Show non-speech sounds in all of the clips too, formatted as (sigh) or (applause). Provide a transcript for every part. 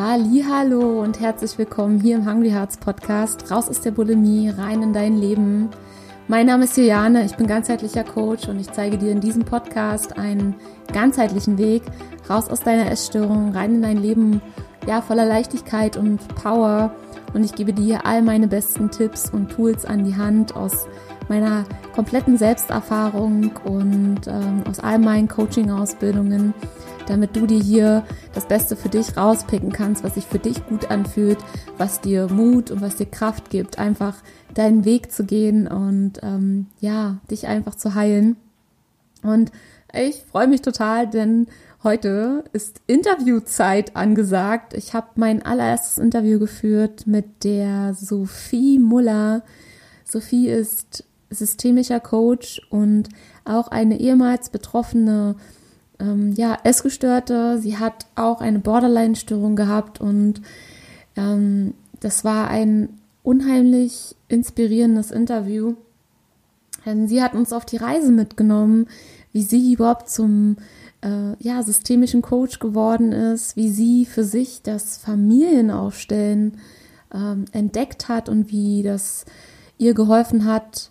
Hallo und herzlich willkommen hier im Hungry Hearts Podcast. Raus aus der Bulimie, rein in dein Leben. Mein Name ist Juliane, ich bin ganzheitlicher Coach und ich zeige dir in diesem Podcast einen ganzheitlichen Weg raus aus deiner Essstörung, rein in dein Leben, ja, voller Leichtigkeit und Power. Und ich gebe dir all meine besten Tipps und Tools an die Hand aus meiner kompletten Selbsterfahrung und ähm, aus all meinen Coaching-Ausbildungen, damit du dir hier das Beste für dich rauspicken kannst, was sich für dich gut anfühlt, was dir Mut und was dir Kraft gibt, einfach deinen Weg zu gehen und ähm, ja, dich einfach zu heilen. Und ich freue mich total, denn heute ist Interviewzeit angesagt. Ich habe mein allererstes Interview geführt mit der Sophie Muller. Sophie ist systemischer Coach und auch eine ehemals betroffene ähm, ja, Essgestörte. Sie hat auch eine Borderline-Störung gehabt und ähm, das war ein unheimlich inspirierendes Interview. Denn sie hat uns auf die Reise mitgenommen, wie sie überhaupt zum äh, ja, systemischen Coach geworden ist, wie sie für sich das Familienaufstellen ähm, entdeckt hat und wie das ihr geholfen hat,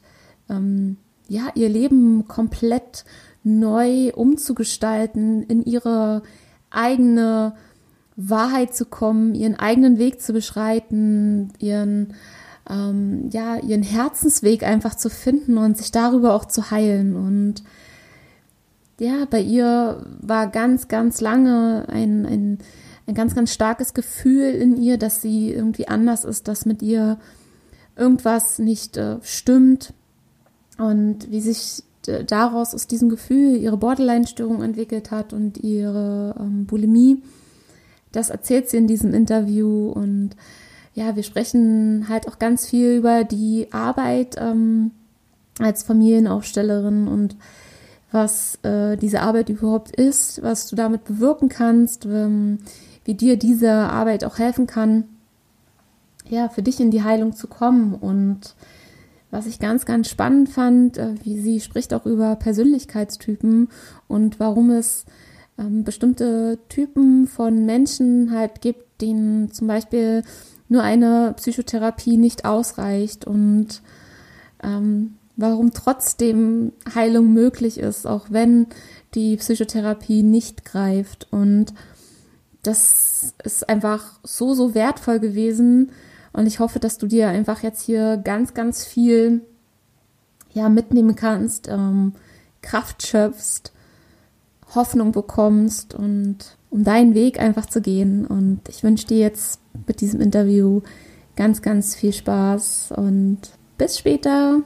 ähm, ja, ihr Leben komplett neu umzugestalten, in ihre eigene Wahrheit zu kommen, ihren eigenen Weg zu beschreiten, ihren ähm, ja ihren Herzensweg einfach zu finden und sich darüber auch zu heilen. Und ja, bei ihr war ganz, ganz lange ein, ein, ein ganz, ganz starkes Gefühl in ihr, dass sie irgendwie anders ist, dass mit ihr irgendwas nicht äh, stimmt, und wie sich daraus aus diesem Gefühl ihre Borderline-Störung entwickelt hat und ihre ähm, Bulimie, das erzählt sie in diesem Interview und ja, wir sprechen halt auch ganz viel über die Arbeit ähm, als Familienaufstellerin und was äh, diese Arbeit überhaupt ist, was du damit bewirken kannst, ähm, wie dir diese Arbeit auch helfen kann, ja, für dich in die Heilung zu kommen und was ich ganz, ganz spannend fand, äh, wie sie spricht auch über Persönlichkeitstypen und warum es ähm, bestimmte Typen von Menschen halt gibt, denen zum Beispiel nur eine Psychotherapie nicht ausreicht und ähm, warum trotzdem Heilung möglich ist, auch wenn die Psychotherapie nicht greift. Und das ist einfach so, so wertvoll gewesen, und ich hoffe, dass du dir einfach jetzt hier ganz, ganz viel ja, mitnehmen kannst, ähm, Kraft schöpfst, Hoffnung bekommst und um deinen Weg einfach zu gehen. Und ich wünsche dir jetzt mit diesem Interview ganz, ganz viel Spaß und bis später.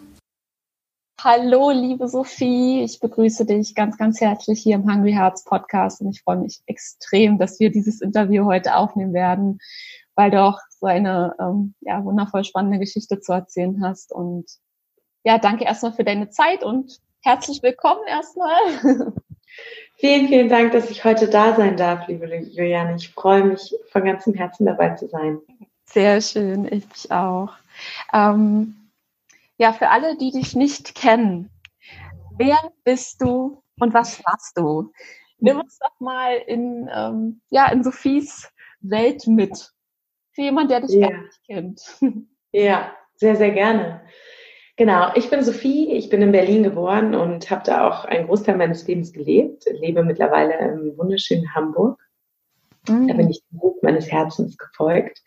Hallo, liebe Sophie. Ich begrüße dich ganz, ganz herzlich hier im Hungry Hearts Podcast und ich freue mich extrem, dass wir dieses Interview heute aufnehmen werden weil du auch so eine ähm, ja, wundervoll spannende Geschichte zu erzählen hast. Und ja, danke erstmal für deine Zeit und herzlich willkommen erstmal. (laughs) Vielen, vielen Dank, dass ich heute da sein darf, liebe Juliane. Ich freue mich von ganzem Herzen dabei zu sein. Sehr schön, ich mich auch. Ähm, ja, für alle, die dich nicht kennen, wer bist du und was machst du? Nimm uns doch mal in, ähm, ja, in Sophies Welt mit. Für jemanden, der dich ja. gar nicht kennt. Ja, sehr, sehr gerne. Genau, ich bin Sophie, ich bin in Berlin geboren und habe da auch einen Großteil meines Lebens gelebt, lebe mittlerweile im wunderschönen Hamburg. Mhm. Da bin ich dem Ruf meines Herzens gefolgt.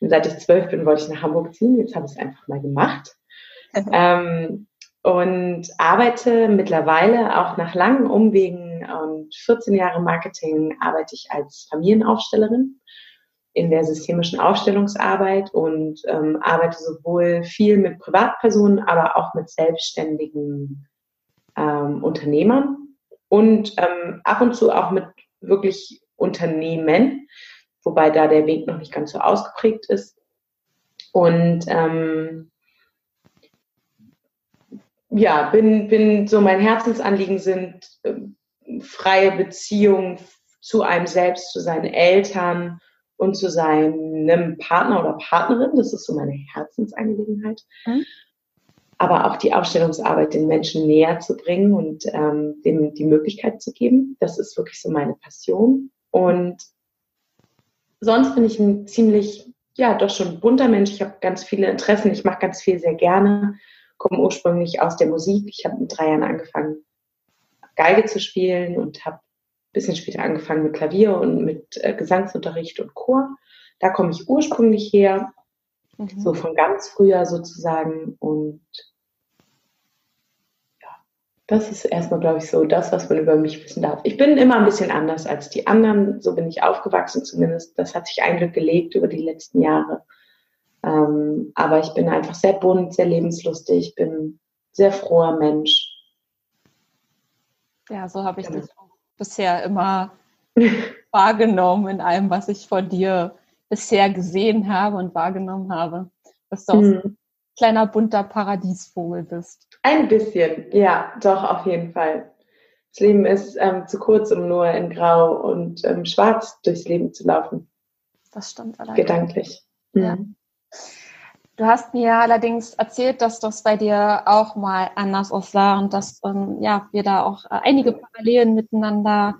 Und seit ich zwölf bin, wollte ich nach Hamburg ziehen. Jetzt habe ich es einfach mal gemacht. (laughs) ähm, und arbeite mittlerweile auch nach langen Umwegen und 14 Jahre Marketing arbeite ich als Familienaufstellerin in der systemischen Aufstellungsarbeit und ähm, arbeite sowohl viel mit Privatpersonen, aber auch mit selbstständigen ähm, Unternehmern und ähm, ab und zu auch mit wirklich Unternehmen, wobei da der Weg noch nicht ganz so ausgeprägt ist. Und ähm, ja, bin, bin so mein Herzensanliegen sind äh, freie Beziehungen zu einem selbst, zu seinen Eltern und zu seinem Partner oder Partnerin. Das ist so meine Herzensangelegenheit. Mhm. Aber auch die Aufstellungsarbeit den Menschen näher zu bringen und ähm, dem die Möglichkeit zu geben. Das ist wirklich so meine Passion. Und sonst bin ich ein ziemlich, ja, doch schon bunter Mensch. Ich habe ganz viele Interessen. Ich mache ganz viel sehr gerne. Komme ursprünglich aus der Musik. Ich habe mit drei Jahren angefangen, Geige zu spielen und habe bisschen später angefangen mit Klavier und mit äh, Gesangsunterricht und Chor. Da komme ich ursprünglich her, mhm. so von ganz früher sozusagen. Und das ist erstmal, glaube ich, so das, was man über mich wissen darf. Ich bin immer ein bisschen anders als die anderen. So bin ich aufgewachsen zumindest. Das hat sich ein Glück gelegt über die letzten Jahre. Ähm, aber ich bin einfach sehr bunt, sehr lebenslustig. Ich bin sehr froher Mensch. Ja, so habe ich genau. dich auch bisher immer (laughs) wahrgenommen in allem, was ich von dir bisher gesehen habe und wahrgenommen habe. Dass du mhm. ein kleiner bunter Paradiesvogel bist. Ein bisschen, ja, doch, auf jeden Fall. Das Leben ist ähm, zu kurz, um nur in Grau und ähm, Schwarz durchs Leben zu laufen. Das stimmt allerdings. Gedanklich. Mhm. Du hast mir allerdings erzählt, dass das bei dir auch mal anders aussah und dass ähm, ja, wir da auch äh, einige Parallelen miteinander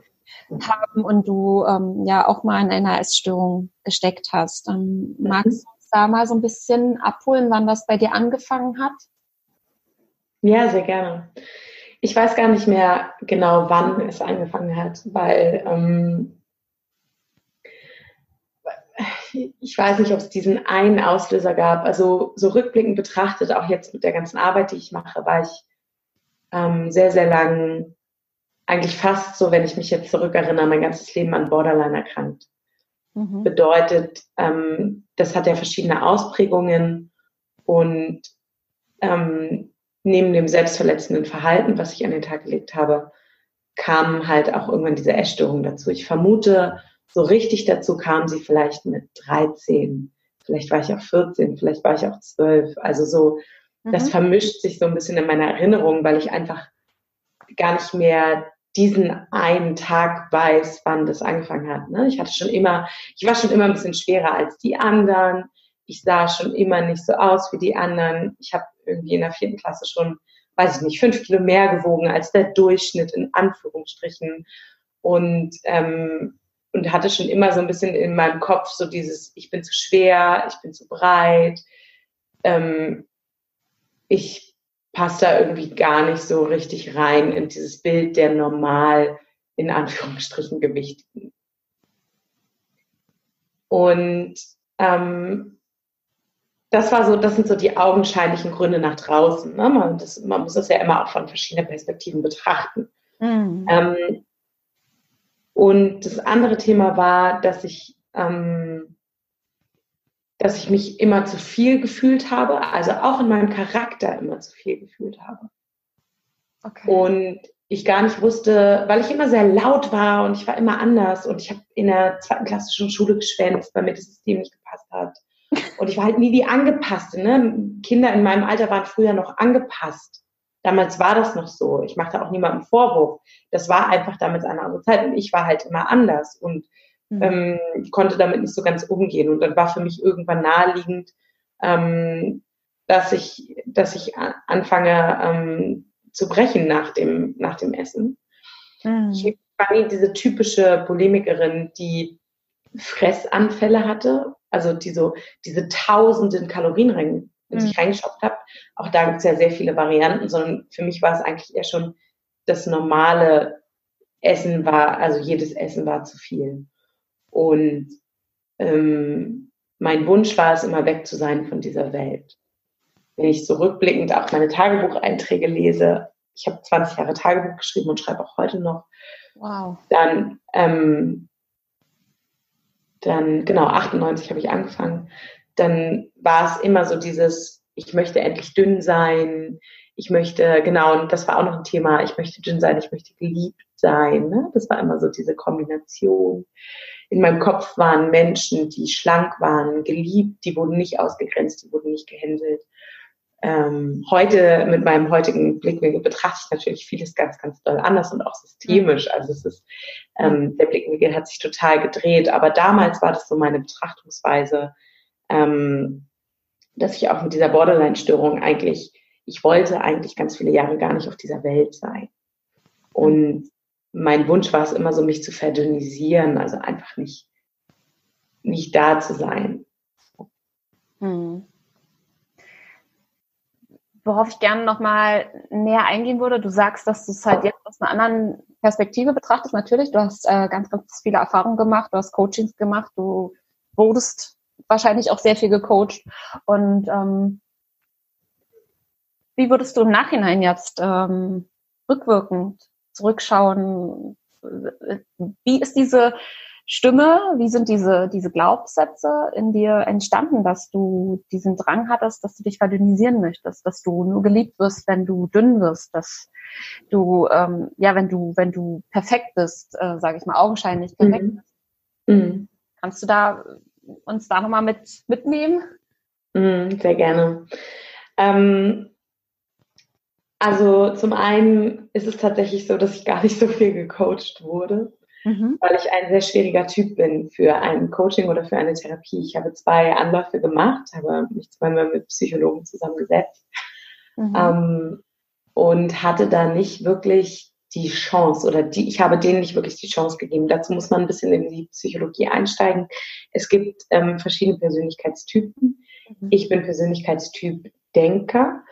haben und du ähm, ja auch mal in einer Essstörung gesteckt hast. Ähm, magst du uns da mal so ein bisschen abholen, wann das bei dir angefangen hat? Ja, sehr gerne. Ich weiß gar nicht mehr genau, wann es angefangen hat, weil ähm, ich weiß nicht, ob es diesen einen Auslöser gab. Also so rückblickend betrachtet, auch jetzt mit der ganzen Arbeit, die ich mache, war ich ähm, sehr, sehr lang, eigentlich fast so, wenn ich mich jetzt zurückerinnere, mein ganzes Leben an Borderline erkrankt. Mhm. Bedeutet, ähm, das hat ja verschiedene Ausprägungen und ähm, neben dem selbstverletzenden Verhalten, was ich an den Tag gelegt habe, kam halt auch irgendwann diese Essstörung dazu. Ich vermute, so richtig dazu kam sie vielleicht mit 13. Vielleicht war ich auch 14, vielleicht war ich auch 12. Also so, mhm. das vermischt sich so ein bisschen in meiner Erinnerung, weil ich einfach gar nicht mehr diesen einen Tag weiß, wann das angefangen hat. Ne? Ich hatte schon immer, ich war schon immer ein bisschen schwerer als die anderen ich sah schon immer nicht so aus wie die anderen. Ich habe irgendwie in der vierten Klasse schon, weiß ich nicht, fünf Kilo mehr gewogen als der Durchschnitt in Anführungsstrichen. Und, ähm, und hatte schon immer so ein bisschen in meinem Kopf so dieses, ich bin zu schwer, ich bin zu breit, ähm, ich passe da irgendwie gar nicht so richtig rein in dieses Bild der normal in Anführungsstrichen Gewichtigen. Und ähm, das war so, das sind so die augenscheinlichen Gründe nach draußen. Ne? Man, das, man muss das ja immer auch von verschiedenen Perspektiven betrachten. Mhm. Ähm, und das andere Thema war, dass ich, ähm, dass ich mich immer zu viel gefühlt habe, also auch in meinem Charakter immer zu viel gefühlt habe. Okay. Und ich gar nicht wusste, weil ich immer sehr laut war und ich war immer anders und ich habe in der zweiten Klasse schon Schule geschwänzt, weil mir das System nicht gepasst hat. Und ich war halt nie die angepasste. Ne? Kinder in meinem Alter waren früher noch angepasst. Damals war das noch so. Ich machte auch niemandem Vorwurf. Das war einfach damals eine andere Zeit. Und ich war halt immer anders und mhm. ähm, konnte damit nicht so ganz umgehen. Und dann war für mich irgendwann naheliegend, ähm, dass ich, dass ich anfange ähm, zu brechen nach dem, nach dem Essen. Mhm. Ich war nie diese typische Polemikerin, die Fressanfälle hatte also die so, diese tausenden Kalorien rein, in sich mhm. reingeschafft habe. Auch da gibt es ja sehr viele Varianten, sondern für mich war es eigentlich eher schon das normale Essen war, also jedes Essen war zu viel. Und ähm, mein Wunsch war es, immer weg zu sein von dieser Welt. Wenn ich zurückblickend auch meine Tagebucheinträge lese, ich habe 20 Jahre Tagebuch geschrieben und schreibe auch heute noch, wow. dann ähm, dann, genau, 98 habe ich angefangen, dann war es immer so dieses, ich möchte endlich dünn sein, ich möchte, genau, und das war auch noch ein Thema, ich möchte dünn sein, ich möchte geliebt sein. Ne? Das war immer so diese Kombination. In meinem Kopf waren Menschen, die schlank waren, geliebt, die wurden nicht ausgegrenzt, die wurden nicht gehänselt. Ähm, heute, mit meinem heutigen Blickwinkel, betrachte ich natürlich vieles ganz, ganz doll anders und auch systemisch. Also es ist, ähm, der Blickwinkel hat sich total gedreht. Aber damals war das so meine Betrachtungsweise, ähm, dass ich auch mit dieser Borderline-Störung eigentlich, ich wollte eigentlich ganz viele Jahre gar nicht auf dieser Welt sein. Und mein Wunsch war es immer so, mich zu verdünnisieren, also einfach nicht nicht da zu sein. Hm. Worauf ich gerne nochmal näher eingehen würde, du sagst, dass du es halt jetzt aus einer anderen Perspektive betrachtest. Natürlich, du hast äh, ganz, ganz viele Erfahrungen gemacht, du hast Coachings gemacht, du wurdest wahrscheinlich auch sehr viel gecoacht. Und ähm, wie würdest du im Nachhinein jetzt ähm, rückwirkend zurückschauen? Wie ist diese Stimme, wie sind diese, diese Glaubenssätze in dir entstanden, dass du diesen Drang hattest, dass du dich verdünnisieren möchtest, dass du nur geliebt wirst, wenn du dünn wirst, dass du, ähm, ja, wenn du, wenn du perfekt bist, äh, sage ich mal, augenscheinlich perfekt mhm. bist. Mhm. Kannst du da uns da nochmal mit, mitnehmen? Mhm, sehr gerne. Ähm, also zum einen ist es tatsächlich so, dass ich gar nicht so viel gecoacht wurde, mhm. weil ich ein sehr schwieriger Typ bin für ein Coaching oder für eine Therapie. Ich habe zwei Anläufe gemacht, habe mich zweimal mit Psychologen zusammengesetzt mhm. ähm, und hatte da nicht wirklich die Chance oder die, ich habe denen nicht wirklich die Chance gegeben. Dazu muss man ein bisschen in die Psychologie einsteigen. Es gibt ähm, verschiedene Persönlichkeitstypen. Mhm. Ich bin Persönlichkeitstyp Denker.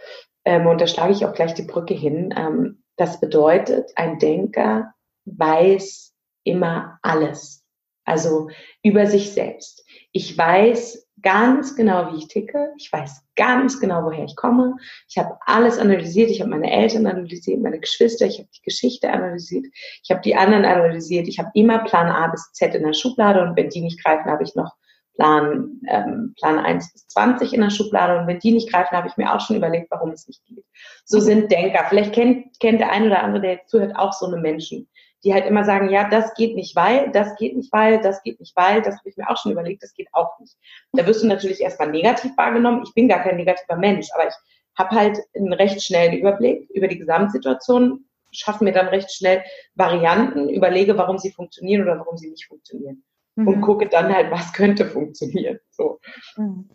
Ähm, und da schlage ich auch gleich die Brücke hin. Ähm, das bedeutet, ein Denker weiß immer alles. Also über sich selbst. Ich weiß ganz genau, wie ich ticke. Ich weiß ganz genau, woher ich komme. Ich habe alles analysiert. Ich habe meine Eltern analysiert, meine Geschwister. Ich habe die Geschichte analysiert. Ich habe die anderen analysiert. Ich habe immer Plan A bis Z in der Schublade und wenn die nicht greifen, habe ich noch Plan, ähm, Plan 1 bis 20 in der Schublade und wenn die nicht greifen, habe ich mir auch schon überlegt, warum es nicht geht. So sind Denker. Vielleicht kennt, kennt der eine oder andere, der jetzt zuhört, auch so eine Menschen die halt immer sagen, ja, das geht nicht, weil, das geht nicht, weil, das geht nicht, weil, das habe ich mir auch schon überlegt, das geht auch nicht. Da wirst du natürlich erstmal negativ wahrgenommen. Ich bin gar kein negativer Mensch, aber ich habe halt einen recht schnellen Überblick über die Gesamtsituation, schaffe mir dann recht schnell Varianten, überlege, warum sie funktionieren oder warum sie nicht funktionieren. Mhm. Und gucke dann halt, was könnte funktionieren. So. Mhm.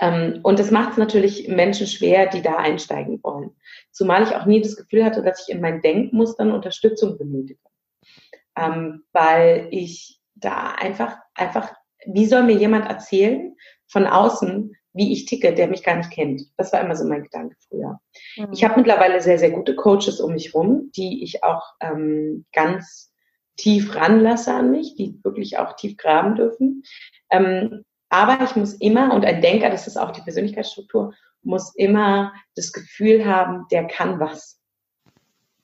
Ähm, und das macht es natürlich Menschen schwer, die da einsteigen wollen. Zumal ich auch nie das Gefühl hatte, dass ich in meinen Denkmustern Unterstützung benötige ähm, weil ich da einfach, einfach, wie soll mir jemand erzählen von außen, wie ich ticke, der mich gar nicht kennt. Das war immer so mein Gedanke früher. Mhm. Ich habe mittlerweile sehr, sehr gute Coaches um mich rum, die ich auch ähm, ganz tief ranlasse an mich, die wirklich auch tief graben dürfen. Ähm, aber ich muss immer, und ein Denker, das ist auch die Persönlichkeitsstruktur, muss immer das Gefühl haben, der kann was.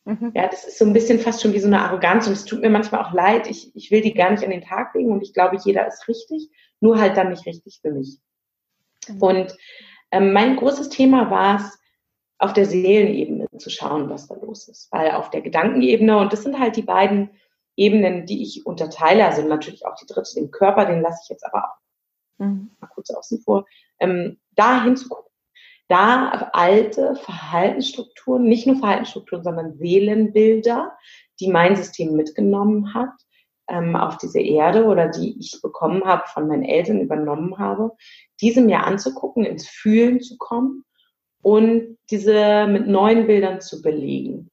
Mhm. Ja, das ist so ein bisschen fast schon wie so eine Arroganz und es tut mir manchmal auch leid. Ich, ich will die gar nicht an den Tag legen und ich glaube, jeder ist richtig, nur halt dann nicht richtig für mich. Mhm. Und ähm, mein großes Thema war es, auf der Seelenebene zu schauen, was da los ist. Weil auf der Gedankenebene, und das sind halt die beiden Ebenen, die ich unterteile, also natürlich auch die dritte, den Körper, den lasse ich jetzt aber auch mhm. mal kurz außen vor, ähm, da hinzugucken da alte Verhaltensstrukturen, nicht nur Verhaltensstrukturen, sondern Seelenbilder, die mein System mitgenommen hat ähm, auf diese Erde oder die ich bekommen habe, von meinen Eltern übernommen habe, diese mir anzugucken, ins Fühlen zu kommen und diese mit neuen Bildern zu belegen.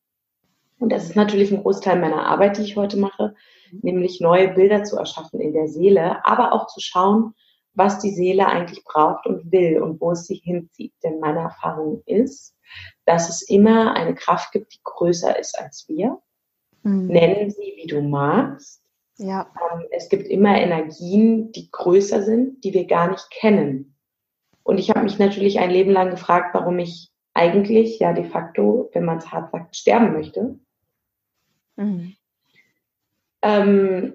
Und das ist natürlich ein Großteil meiner Arbeit, die ich heute mache, nämlich neue Bilder zu erschaffen in der Seele, aber auch zu schauen, was die Seele eigentlich braucht und will und wo es sie hinzieht. Denn meine Erfahrung ist, dass es immer eine Kraft gibt, die größer ist als wir. Mhm. Nennen sie, wie du magst. Ja. Ähm, es gibt immer Energien, die größer sind, die wir gar nicht kennen. Und ich habe mich natürlich ein Leben lang gefragt, warum ich eigentlich ja de facto, wenn man es hart sagt, sterben möchte. Mhm. Ähm,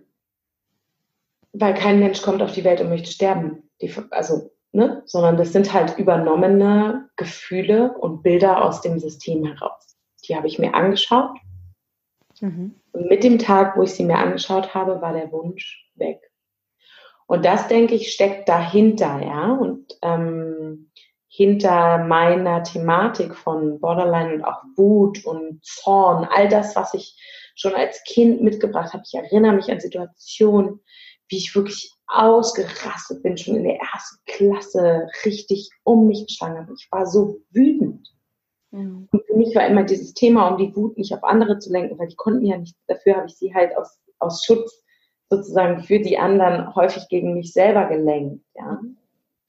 weil kein Mensch kommt auf die Welt und möchte sterben. Die, also, ne? Sondern das sind halt übernommene Gefühle und Bilder aus dem System heraus. Die habe ich mir angeschaut. Mhm. Und mit dem Tag, wo ich sie mir angeschaut habe, war der Wunsch weg. Und das, denke ich, steckt dahinter, ja. Und ähm, hinter meiner Thematik von Borderline und auch Wut und Zorn, all das, was ich schon als Kind mitgebracht habe. Ich erinnere mich an Situationen, wie ich wirklich ausgerastet bin, schon in der ersten Klasse richtig um mich geschlagen habe. Ich war so wütend. Mhm. Und für mich war immer dieses Thema, um die Wut nicht auf andere zu lenken, weil die konnten ja nicht, dafür habe ich sie halt aus, aus Schutz sozusagen für die anderen häufig gegen mich selber gelenkt, ja.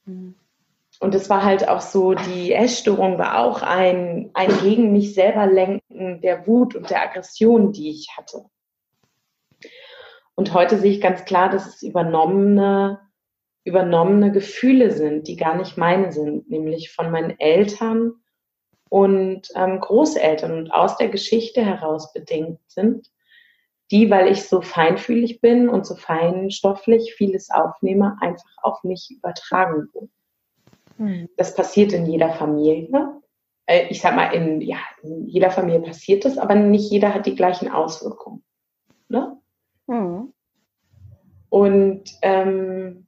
Mhm. Und es war halt auch so, die Essstörung war auch ein, ein gegen mich selber lenken der Wut und der Aggression, die ich hatte. Und heute sehe ich ganz klar, dass es übernommene, übernommene Gefühle sind, die gar nicht meine sind, nämlich von meinen Eltern und ähm, Großeltern und aus der Geschichte heraus bedingt sind, die, weil ich so feinfühlig bin und so feinstofflich vieles aufnehme, einfach auf mich übertragen wurden. Hm. Das passiert in jeder Familie. Äh, ich sag mal, in, ja, in jeder Familie passiert das, aber nicht jeder hat die gleichen Auswirkungen. Ne? Mhm. Und ähm,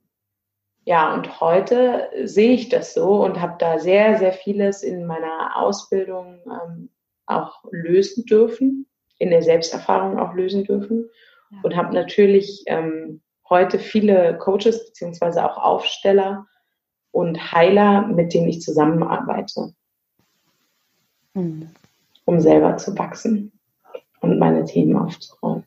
ja, und heute sehe ich das so und habe da sehr, sehr vieles in meiner Ausbildung ähm, auch lösen dürfen, in der Selbsterfahrung auch lösen dürfen ja. und habe natürlich ähm, heute viele Coaches beziehungsweise auch Aufsteller und Heiler, mit denen ich zusammenarbeite, mhm. um selber zu wachsen und meine Themen aufzuräumen.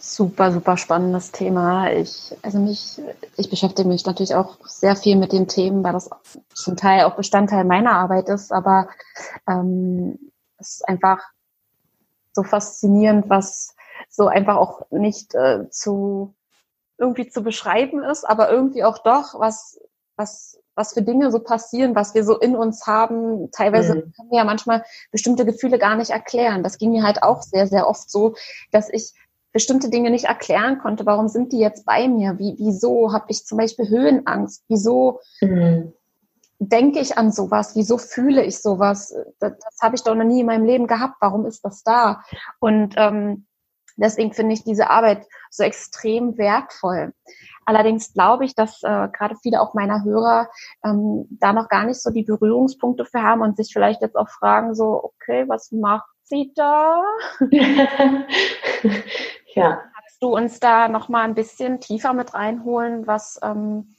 Super, super spannendes Thema. Ich, also mich, ich beschäftige mich natürlich auch sehr viel mit den Themen, weil das zum Teil auch Bestandteil meiner Arbeit ist, aber ähm, es ist einfach so faszinierend, was so einfach auch nicht äh, zu irgendwie zu beschreiben ist, aber irgendwie auch doch, was, was was für Dinge so passieren, was wir so in uns haben. Teilweise mhm. können wir ja manchmal bestimmte Gefühle gar nicht erklären. Das ging mir halt auch sehr, sehr oft so, dass ich bestimmte Dinge nicht erklären konnte. Warum sind die jetzt bei mir? Wie, wieso habe ich zum Beispiel Höhenangst? Wieso mhm. denke ich an sowas? Wieso fühle ich sowas? Das, das habe ich doch noch nie in meinem Leben gehabt. Warum ist das da? Und ähm, deswegen finde ich diese Arbeit so extrem wertvoll. Allerdings glaube ich, dass äh, gerade viele auch meiner Hörer ähm, da noch gar nicht so die Berührungspunkte für haben und sich vielleicht jetzt auch fragen, so, okay, was macht sie da? (laughs) Ja. Kannst du uns da noch mal ein bisschen tiefer mit reinholen, was ähm,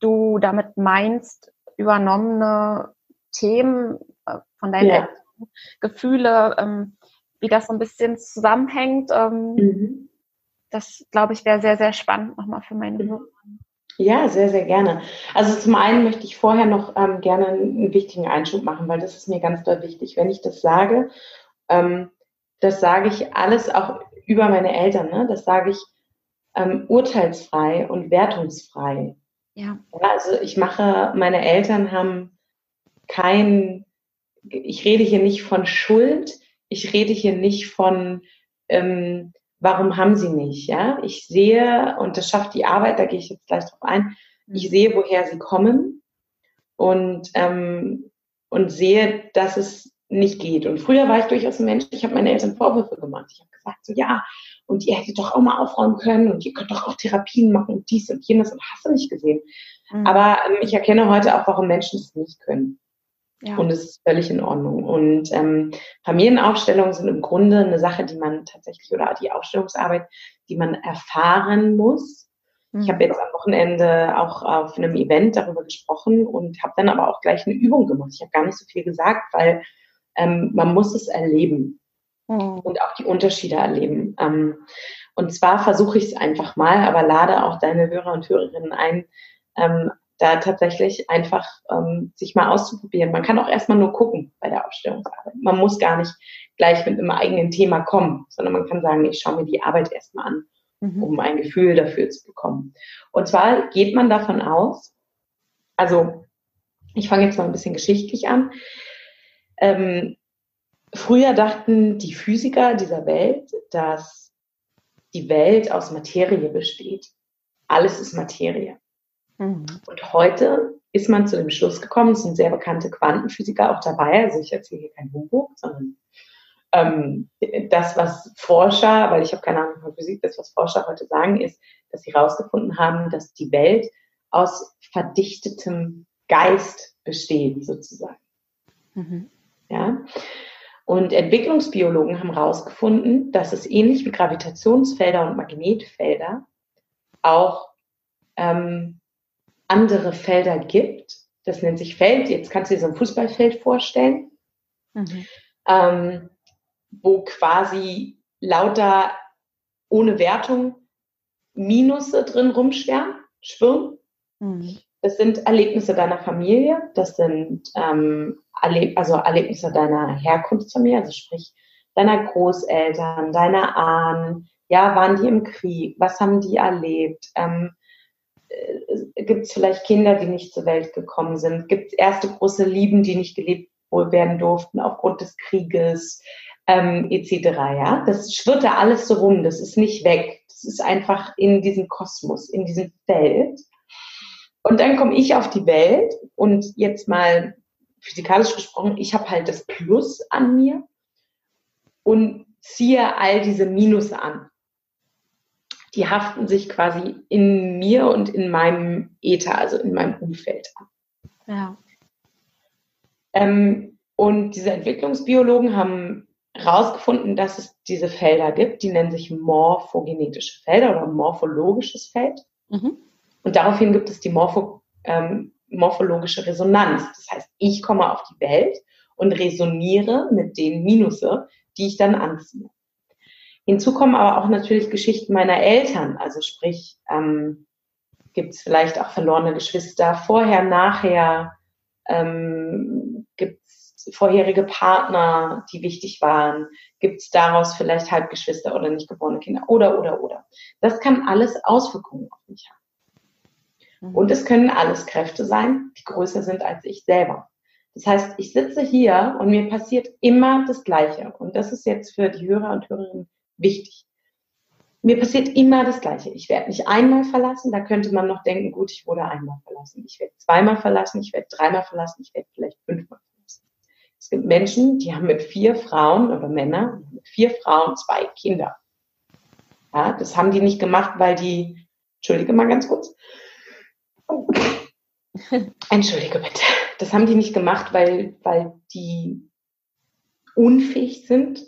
du damit meinst, übernommene Themen äh, von deinen ja. Gefühle, ähm, wie das so ein bisschen zusammenhängt? Ähm, mhm. Das, glaube ich, wäre sehr, sehr spannend nochmal für meine mhm. Hörer. Ja, sehr, sehr gerne. Also zum einen möchte ich vorher noch ähm, gerne einen wichtigen Einschub machen, weil das ist mir ganz doll wichtig. Wenn ich das sage, ähm, das sage ich alles auch über meine Eltern, ne? das sage ich ähm, urteilsfrei und wertungsfrei. Ja. ja. Also ich mache, meine Eltern haben kein, ich rede hier nicht von Schuld, ich rede hier nicht von, ähm, warum haben sie nicht, ja. Ich sehe, und das schafft die Arbeit, da gehe ich jetzt gleich drauf ein, ich mhm. sehe, woher sie kommen und, ähm, und sehe, dass es nicht geht. Und früher war ich durchaus ein Mensch, ich habe meine Eltern Vorwürfe gemacht. Ich habe gesagt, so ja, und ihr hättet doch auch mal aufräumen können und ihr könnt doch auch Therapien machen und dies und jenes und hast du nicht gesehen. Mhm. Aber ähm, ich erkenne heute auch, warum Menschen es nicht können. Ja. Und es ist völlig in Ordnung. Und ähm, Familienaufstellungen sind im Grunde eine Sache, die man tatsächlich, oder die Aufstellungsarbeit, die man erfahren muss. Mhm. Ich habe jetzt am Wochenende auch auf einem Event darüber gesprochen und habe dann aber auch gleich eine Übung gemacht. Ich habe gar nicht so viel gesagt, weil ähm, man muss es erleben mhm. und auch die Unterschiede erleben. Ähm, und zwar versuche ich es einfach mal, aber lade auch deine Hörer und Hörerinnen ein, ähm, da tatsächlich einfach ähm, sich mal auszuprobieren. Man kann auch erstmal nur gucken bei der Aufstellungsarbeit. Man muss gar nicht gleich mit einem eigenen Thema kommen, sondern man kann sagen, ich schaue mir die Arbeit erstmal an, mhm. um ein Gefühl dafür zu bekommen. Und zwar geht man davon aus, also ich fange jetzt mal ein bisschen geschichtlich an, ähm, früher dachten die Physiker dieser Welt, dass die Welt aus Materie besteht. Alles ist Materie. Mhm. Und heute ist man zu dem Schluss gekommen, es sind sehr bekannte Quantenphysiker auch dabei, also ich erzähle hier kein Humbug, sondern ähm, das, was Forscher, weil ich habe keine Ahnung von Physik, das, was Forscher heute sagen, ist, dass sie herausgefunden haben, dass die Welt aus verdichtetem Geist besteht, sozusagen. Mhm. Ja. Und Entwicklungsbiologen haben herausgefunden, dass es ähnlich wie Gravitationsfelder und Magnetfelder auch ähm, andere Felder gibt. Das nennt sich Feld. Jetzt kannst du dir so ein Fußballfeld vorstellen, mhm. ähm, wo quasi lauter ohne Wertung Minusse drin rumschwirren, schwirren. Mhm. Das sind Erlebnisse deiner Familie, das sind ähm, Erleb also Erlebnisse deiner Herkunftsfamilie, also sprich deiner Großeltern, deiner Ahnen. Ja, waren die im Krieg? Was haben die erlebt? Ähm, äh, Gibt es vielleicht Kinder, die nicht zur Welt gekommen sind? Gibt es erste große Lieben, die nicht gelebt werden durften aufgrund des Krieges? ähm, etc. Ja, das schwirrt da alles so rum. Das ist nicht weg. Das ist einfach in diesem Kosmos, in diesem Feld. Und dann komme ich auf die Welt und jetzt mal physikalisch gesprochen, ich habe halt das Plus an mir und ziehe all diese Minus an. Die haften sich quasi in mir und in meinem Äther, also in meinem Umfeld ab. Ja. Ähm, und diese Entwicklungsbiologen haben herausgefunden, dass es diese Felder gibt, die nennen sich morphogenetische Felder oder morphologisches Feld. Mhm. Und daraufhin gibt es die Morpho, ähm, morphologische Resonanz. Das heißt, ich komme auf die Welt und resoniere mit den Minusse, die ich dann anziehe. Hinzu kommen aber auch natürlich Geschichten meiner Eltern, also sprich, ähm, gibt es vielleicht auch verlorene Geschwister vorher, nachher, ähm, gibt vorherige Partner, die wichtig waren? Gibt es daraus vielleicht Halbgeschwister oder nicht geborene Kinder? Oder, oder, oder. Das kann alles Auswirkungen auf mich haben. Mhm. Und es können alles Kräfte sein, die größer sind als ich selber. Das heißt, ich sitze hier und mir passiert immer das Gleiche. Und das ist jetzt für die Hörer und Hörerinnen wichtig. Mir passiert immer das Gleiche. Ich werde nicht einmal verlassen. Da könnte man noch denken, gut, ich wurde einmal verlassen. Ich werde zweimal verlassen. Ich werde dreimal verlassen. Ich werde vielleicht fünfmal es gibt Menschen, die haben mit vier Frauen oder Männer, mit vier Frauen zwei Kinder. Ja, das haben die nicht gemacht, weil die, entschuldige mal ganz kurz. Entschuldige bitte. Das haben die nicht gemacht, weil, weil die unfähig sind,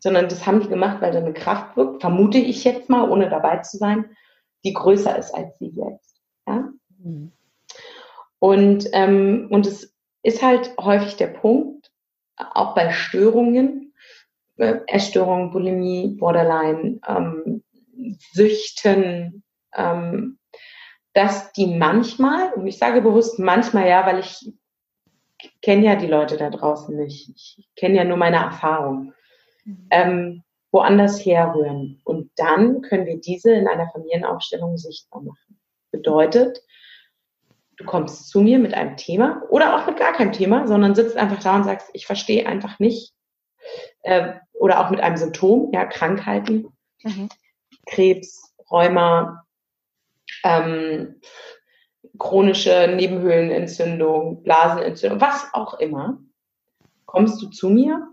sondern das haben die gemacht, weil da eine Kraft wirkt, vermute ich jetzt mal, ohne dabei zu sein, die größer ist als sie selbst. Ja? Mhm. Und, ähm, und es ist halt häufig der Punkt, auch bei Störungen, äh, Essstörungen, Bulimie, Borderline, ähm, Süchten, ähm, dass die manchmal, und ich sage bewusst manchmal ja, weil ich kenne ja die Leute da draußen nicht, ich kenne ja nur meine Erfahrung, mhm. ähm, woanders herrühren. Und dann können wir diese in einer Familienaufstellung sichtbar machen. Bedeutet, du kommst zu mir mit einem Thema oder auch mit gar keinem Thema, sondern sitzt einfach da und sagst, ich verstehe einfach nicht. Äh, oder auch mit einem Symptom, ja, Krankheiten, mhm. Krebs, Rheuma, ähm, chronische Nebenhöhlenentzündung, Blasenentzündung, was auch immer. Kommst du zu mir,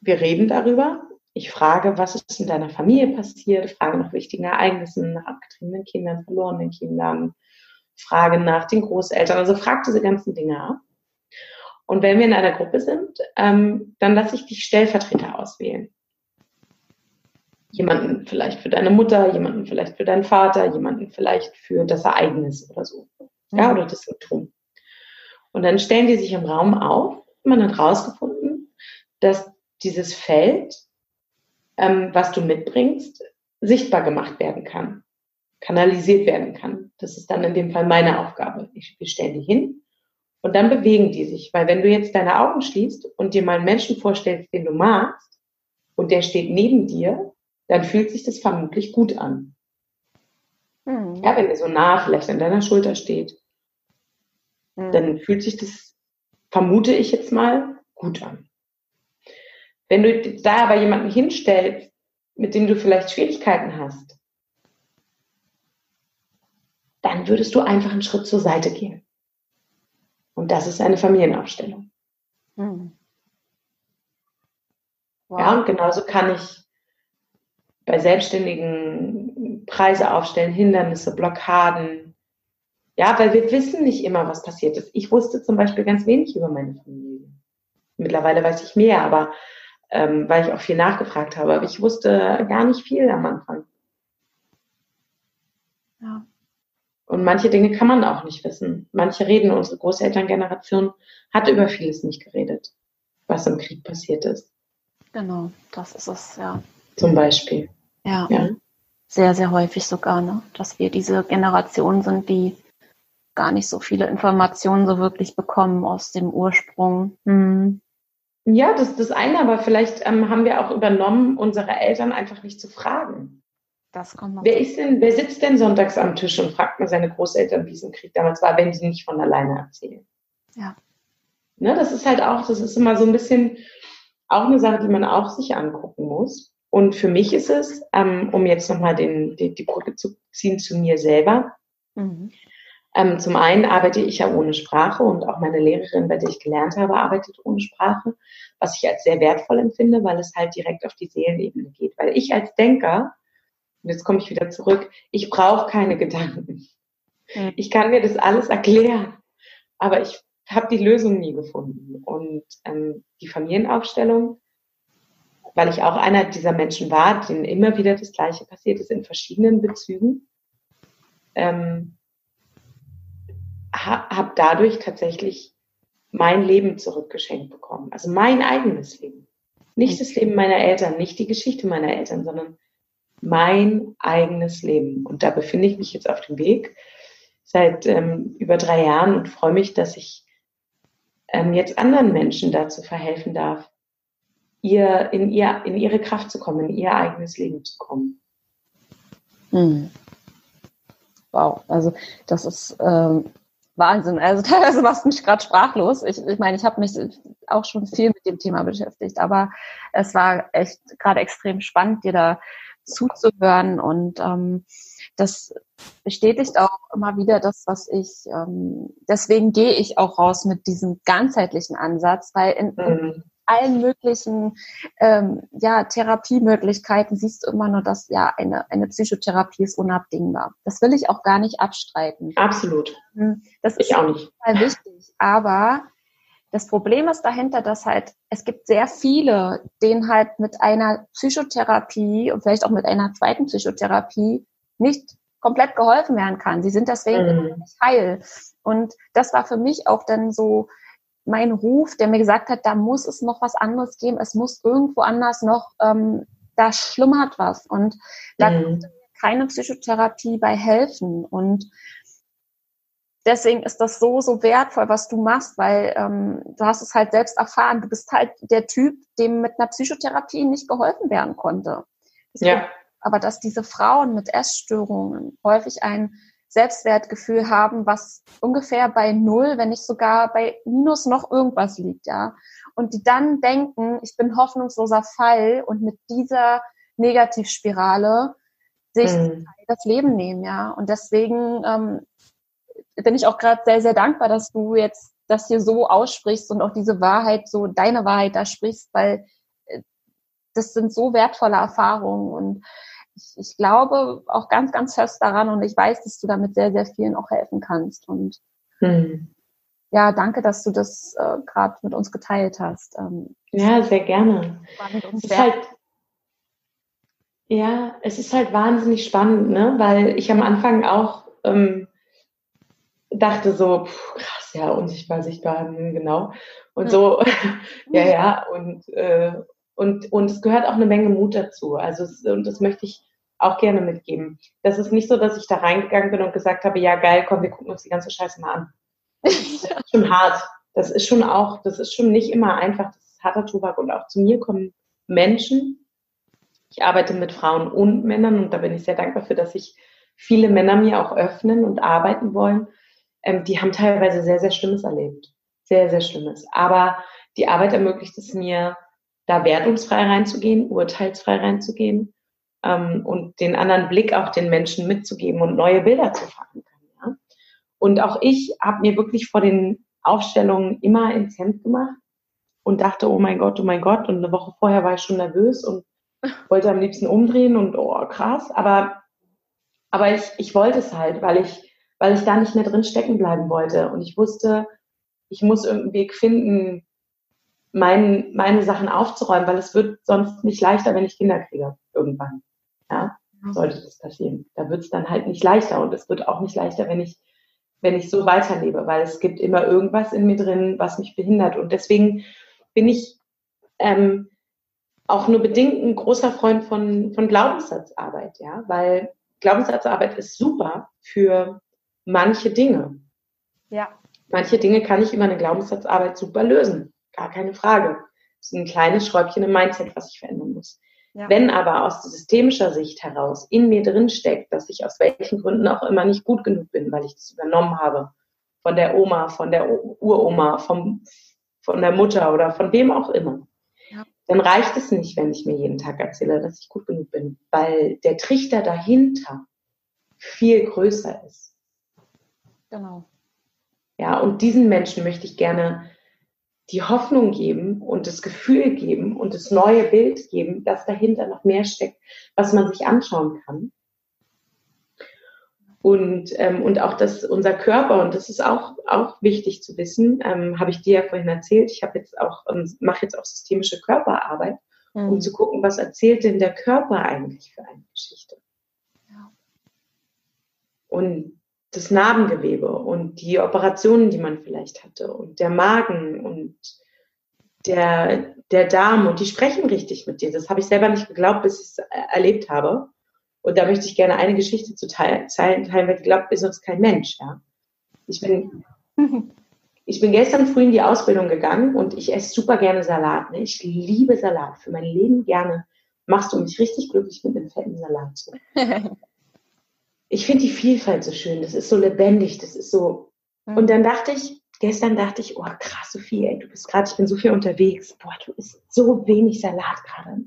wir reden darüber, ich frage, was ist in deiner Familie passiert, frage nach wichtigen Ereignissen, nach abgetriebenen Kindern, verlorenen Kindern, frage nach den Großeltern, also frag diese ganzen Dinge ab. Und wenn wir in einer Gruppe sind, ähm, dann lasse ich dich Stellvertreter auswählen. Jemanden vielleicht für deine Mutter, jemanden vielleicht für deinen Vater, jemanden vielleicht für das Ereignis oder so. Ja, oder das Symptom. Und dann stellen die sich im Raum auf. Man hat herausgefunden, dass dieses Feld, ähm, was du mitbringst, sichtbar gemacht werden kann kanalisiert werden kann. Das ist dann in dem Fall meine Aufgabe. Ich, wir stellen die hin und dann bewegen die sich. Weil wenn du jetzt deine Augen schließt und dir mal einen Menschen vorstellst, den du magst, und der steht neben dir, dann fühlt sich das vermutlich gut an. Mhm. Ja, wenn er so nah vielleicht an deiner Schulter steht, mhm. dann fühlt sich das, vermute ich jetzt mal, gut an. Wenn du da aber jemanden hinstellst, mit dem du vielleicht Schwierigkeiten hast, dann würdest du einfach einen Schritt zur Seite gehen. Und das ist eine Familienaufstellung. Mhm. Wow. Ja, und genauso kann ich bei Selbstständigen Preise aufstellen, Hindernisse, Blockaden. Ja, weil wir wissen nicht immer, was passiert ist. Ich wusste zum Beispiel ganz wenig über meine Familie. Mittlerweile weiß ich mehr, aber ähm, weil ich auch viel nachgefragt habe. Aber ich wusste gar nicht viel am Anfang. Ja. Und manche Dinge kann man auch nicht wissen. Manche reden, unsere Großelterngeneration hat über vieles nicht geredet, was im Krieg passiert ist. Genau, das ist es, ja. Zum Beispiel. Ja. ja. Sehr, sehr häufig sogar, ne? dass wir diese Generation sind, die gar nicht so viele Informationen so wirklich bekommen aus dem Ursprung. Hm. Ja, das ist das eine, aber vielleicht ähm, haben wir auch übernommen, unsere Eltern einfach nicht zu fragen. Das kommt noch. Wer, ist denn, wer sitzt denn sonntags am Tisch und fragt mal seine Großeltern, wie es im Krieg damals war, wenn sie nicht von alleine erzählen? Ja. Ne, das ist halt auch, das ist immer so ein bisschen auch eine Sache, die man auch sich angucken muss. Und für mich ist es, ähm, um jetzt nochmal den, die, die Brücke zu ziehen zu mir selber. Mhm. Ähm, zum einen arbeite ich ja ohne Sprache und auch meine Lehrerin, bei der ich gelernt habe, arbeitet ohne Sprache, was ich als sehr wertvoll empfinde, weil es halt direkt auf die Seelenebene geht. Weil ich als Denker, und jetzt komme ich wieder zurück, ich brauche keine Gedanken. Mhm. Ich kann mir das alles erklären, aber ich habe die Lösung nie gefunden. Und ähm, die Familienaufstellung, weil ich auch einer dieser Menschen war, denen immer wieder das Gleiche passiert ist in verschiedenen Bezügen, ähm, ha, habe dadurch tatsächlich mein Leben zurückgeschenkt bekommen. Also mein eigenes Leben. Nicht das Leben meiner Eltern, nicht die Geschichte meiner Eltern, sondern mein eigenes Leben. Und da befinde ich mich jetzt auf dem Weg seit ähm, über drei Jahren und freue mich, dass ich ähm, jetzt anderen Menschen dazu verhelfen darf, ihr in, ihr in ihre Kraft zu kommen, in ihr eigenes Leben zu kommen. Hm. Wow, also das ist ähm, Wahnsinn. Also (laughs) teilweise machst du mich gerade sprachlos. Ich, ich meine, ich habe mich auch schon viel mit dem Thema beschäftigt, aber es war echt gerade extrem spannend, dir da zuzuhören und ähm, das bestätigt auch immer wieder das, was ich, ähm, deswegen gehe ich auch raus mit diesem ganzheitlichen Ansatz, weil in, in mhm. Allen möglichen ähm, ja, Therapiemöglichkeiten siehst du immer nur, dass ja eine, eine Psychotherapie ist unabdingbar. Das will ich auch gar nicht abstreiten. Absolut. Mhm. Das ist ich auch nicht. total wichtig. Aber das Problem ist dahinter, dass halt, es gibt sehr viele, denen halt mit einer Psychotherapie und vielleicht auch mit einer zweiten Psychotherapie nicht komplett geholfen werden kann. Sie sind deswegen mhm. nicht heil. Und das war für mich auch dann so mein Ruf, der mir gesagt hat, da muss es noch was anderes geben. Es muss irgendwo anders noch, ähm, da schlummert was. Und da mhm. konnte mir keine Psychotherapie bei helfen. Und deswegen ist das so, so wertvoll, was du machst, weil ähm, du hast es halt selbst erfahren. Du bist halt der Typ, dem mit einer Psychotherapie nicht geholfen werden konnte. Deswegen ja aber dass diese Frauen mit Essstörungen häufig ein Selbstwertgefühl haben, was ungefähr bei null, wenn nicht sogar bei minus noch irgendwas liegt, ja. Und die dann denken, ich bin hoffnungsloser Fall und mit dieser Negativspirale sich mhm. das Leben nehmen, ja. Und deswegen ähm, bin ich auch gerade sehr, sehr dankbar, dass du jetzt das hier so aussprichst und auch diese Wahrheit, so deine Wahrheit da sprichst, weil äh, das sind so wertvolle Erfahrungen und ich, ich glaube auch ganz, ganz fest daran und ich weiß, dass du damit sehr, sehr vielen auch helfen kannst. Und hm. ja, danke, dass du das äh, gerade mit uns geteilt hast. Ähm, ja, sehr gerne. Es ist halt, ja, es ist halt wahnsinnig spannend, ne? weil ich am Anfang auch ähm, dachte so, pff, krass, ja, unsichtbar, sichtbar, hm, genau. Und hm. so, (laughs) ja, ja, und, äh, und, und es gehört auch eine Menge Mut dazu. Also, und das möchte ich auch gerne mitgeben. Das ist nicht so, dass ich da reingegangen bin und gesagt habe, ja geil, komm, wir gucken uns die ganze Scheiße mal an. Das ist (laughs) schon hart. Das ist schon auch, das ist schon nicht immer einfach. Das ist harter Tobak und auch zu mir kommen Menschen. Ich arbeite mit Frauen und Männern und da bin ich sehr dankbar für, dass sich viele Männer mir auch öffnen und arbeiten wollen. Ähm, die haben teilweise sehr, sehr Schlimmes erlebt. Sehr, sehr Schlimmes. Aber die Arbeit ermöglicht es mir, da wertungsfrei reinzugehen, urteilsfrei reinzugehen ähm, und den anderen Blick auch den Menschen mitzugeben und neue Bilder zu fangen Ja? Und auch ich habe mir wirklich vor den Aufstellungen immer ins Hemd gemacht und dachte, oh mein Gott, oh mein Gott. Und eine Woche vorher war ich schon nervös und (laughs) wollte am liebsten umdrehen und oh krass. Aber, aber ich, ich wollte es halt, weil ich, weil ich da nicht mehr drin stecken bleiben wollte. Und ich wusste, ich muss irgendeinen Weg finden, mein, meine Sachen aufzuräumen, weil es wird sonst nicht leichter, wenn ich Kinder kriege irgendwann. Ja, sollte das passieren. Da wird es dann halt nicht leichter und es wird auch nicht leichter, wenn ich, wenn ich so weiterlebe, weil es gibt immer irgendwas in mir drin, was mich behindert. Und deswegen bin ich, ähm, auch nur bedingt ein großer Freund von, von Glaubenssatzarbeit, ja, weil Glaubenssatzarbeit ist super für manche Dinge. Ja. Manche Dinge kann ich über eine Glaubenssatzarbeit super lösen. Gar keine Frage. Das ist ein kleines Schräubchen im Mindset, was ich verändern muss. Ja. Wenn aber aus systemischer Sicht heraus in mir drin steckt, dass ich aus welchen Gründen auch immer nicht gut genug bin, weil ich das übernommen habe, von der Oma, von der Uroma, vom, von der Mutter oder von wem auch immer, ja. dann reicht es nicht, wenn ich mir jeden Tag erzähle, dass ich gut genug bin, weil der Trichter dahinter viel größer ist. Genau. Ja, und diesen Menschen möchte ich gerne die Hoffnung geben und das Gefühl geben und das neue Bild geben, dass dahinter noch mehr steckt, was man sich anschauen kann. Und, ähm, und auch dass unser Körper, und das ist auch, auch wichtig zu wissen, ähm, habe ich dir ja vorhin erzählt, ich habe jetzt auch, ähm, mache jetzt auch systemische Körperarbeit, mhm. um zu gucken, was erzählt denn der Körper eigentlich für eine Geschichte. Ja. Und das Narbengewebe und die Operationen, die man vielleicht hatte und der Magen und der, der Darm und die sprechen richtig mit dir. Das habe ich selber nicht geglaubt, bis ich es erlebt habe. Und da möchte ich gerne eine Geschichte zu teilen, teilen weil ich glaube, ist sonst kein Mensch. Ja? Ich, bin, (laughs) ich bin gestern früh in die Ausbildung gegangen und ich esse super gerne Salat. Ne? Ich liebe Salat. Für mein Leben gerne machst du mich richtig glücklich mit einem fetten Salat. (laughs) ich finde die Vielfalt so schön, das ist so lebendig, das ist so. Mhm. Und dann dachte ich, gestern dachte ich, oh krass, Sophie, ey, du bist gerade, ich bin so viel unterwegs, boah, du isst so wenig Salat gerade.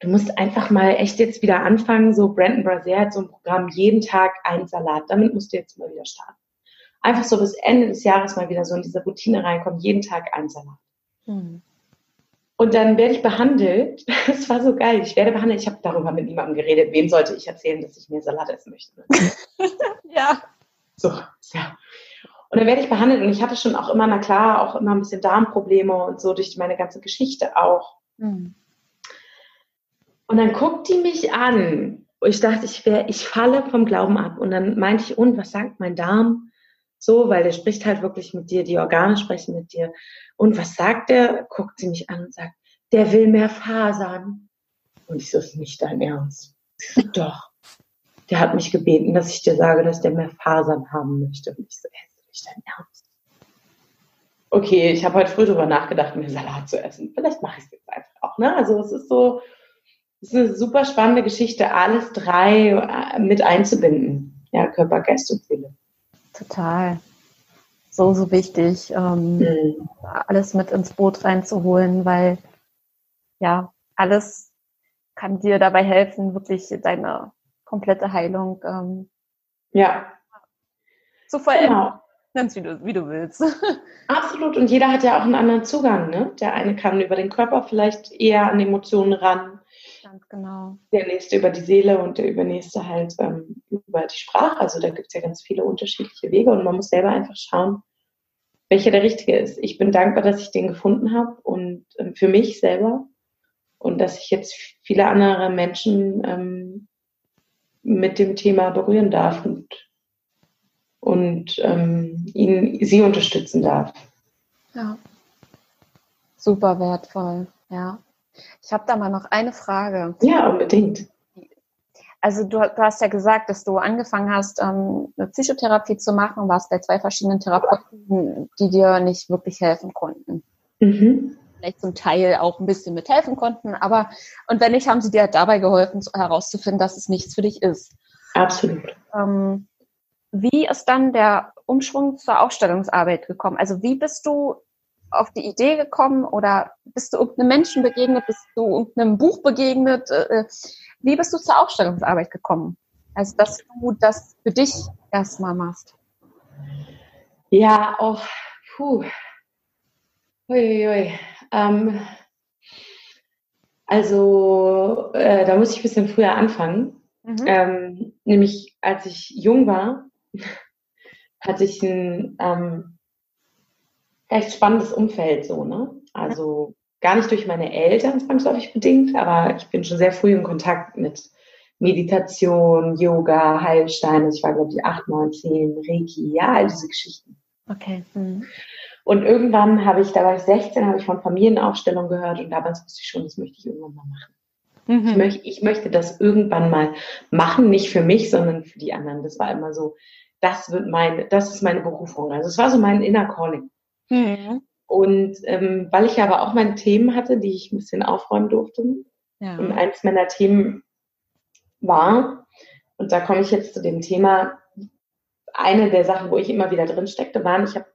Du musst einfach mal echt jetzt wieder anfangen, so Brandon Brazier hat so ein Programm, jeden Tag ein Salat, damit musst du jetzt mal wieder starten. Einfach so bis Ende des Jahres mal wieder so in diese Routine reinkommen, jeden Tag ein Salat. Mhm. Und dann werde ich behandelt. (laughs) Das war so geil. Ich werde behandelt. Ich habe darüber mit niemandem geredet. Wem sollte ich erzählen, dass ich mehr Salat essen möchte? (laughs) ja. So, ja. Und dann werde ich behandelt und ich hatte schon auch immer, na klar, auch immer ein bisschen Darmprobleme und so durch meine ganze Geschichte auch. Mhm. Und dann guckt die mich an. Ich dachte, ich, wär, ich falle vom Glauben ab. Und dann meinte ich, und was sagt mein Darm? So, weil der spricht halt wirklich mit dir, die Organe sprechen mit dir. Und was sagt der? Guckt sie mich an und sagt, der will mehr Fasern. Und ich so, ist nicht dein Ernst. Doch. Der hat mich gebeten, dass ich dir sage, dass der mehr Fasern haben möchte. Und ich so, ist nicht dein Ernst. Okay, ich habe heute früh darüber nachgedacht, mir Salat zu essen. Vielleicht mache ich es jetzt einfach auch. Ne? Also es ist so, es ist eine super spannende Geschichte, alles drei äh, mit einzubinden. Ja, Körper, Geist und Seele. Total. So, so wichtig, ähm, mhm. alles mit ins Boot reinzuholen, weil ja, alles kann dir dabei helfen, wirklich deine komplette Heilung ähm, ja. zu verändern. Genau. Nenn's wie du, wie du willst. (laughs) Absolut. Und jeder hat ja auch einen anderen Zugang. Ne? Der eine kann über den Körper vielleicht eher an Emotionen ran. Ganz genau. Der nächste über die Seele und der übernächste halt ähm, über die Sprache. Also da gibt es ja ganz viele unterschiedliche Wege und man muss selber einfach schauen, welcher der richtige ist. Ich bin dankbar, dass ich den gefunden habe und ähm, für mich selber und dass ich jetzt viele andere Menschen ähm, mit dem Thema berühren darf und, und ähm, ihnen, sie unterstützen darf. Ja, super wertvoll, ja. Ich habe da mal noch eine Frage. Ja, unbedingt. Also du, du hast ja gesagt, dass du angefangen hast, ähm, eine Psychotherapie zu machen, warst bei zwei verschiedenen Therapeuten, die dir nicht wirklich helfen konnten. Mhm. Vielleicht zum Teil auch ein bisschen mithelfen konnten, aber und wenn nicht, haben sie dir dabei geholfen, herauszufinden, dass es nichts für dich ist. Absolut. Ähm, wie ist dann der Umschwung zur Aufstellungsarbeit gekommen? Also wie bist du auf die Idee gekommen oder bist du irgendeinem Menschen begegnet, bist du irgendeinem Buch begegnet? Äh, äh, wie bist du zur Aufstellungsarbeit gekommen? Also, dass du das für dich erstmal machst. Ja, auch, puh. Uiuiui. Ähm, also, äh, da muss ich ein bisschen früher anfangen. Mhm. Ähm, nämlich, als ich jung war, (laughs) hatte ich ein, ähm, recht spannendes Umfeld so, ne? Also gar nicht durch meine Eltern zwangsläufig bedingt, aber ich bin schon sehr früh in Kontakt mit Meditation, Yoga, Heilsteine. Ich war, glaube ich, acht, neun, zehn, Reiki, ja, all diese Geschichten. Okay. Mhm. Und irgendwann habe ich, da war ich 16, habe ich von Familienaufstellung gehört und damals wusste ich schon, das möchte ich irgendwann mal machen. Mhm. Ich, möchte, ich möchte das irgendwann mal machen, nicht für mich, sondern für die anderen. Das war immer so, das wird meine, das ist meine Berufung. Also es war so mein inner Calling. Mhm. Und ähm, weil ich aber auch meine Themen hatte, die ich ein bisschen aufräumen durfte. Ja. Und eins meiner Themen war, und da komme ich jetzt zu dem Thema, eine der Sachen, wo ich immer wieder drin steckte, waren, ich habe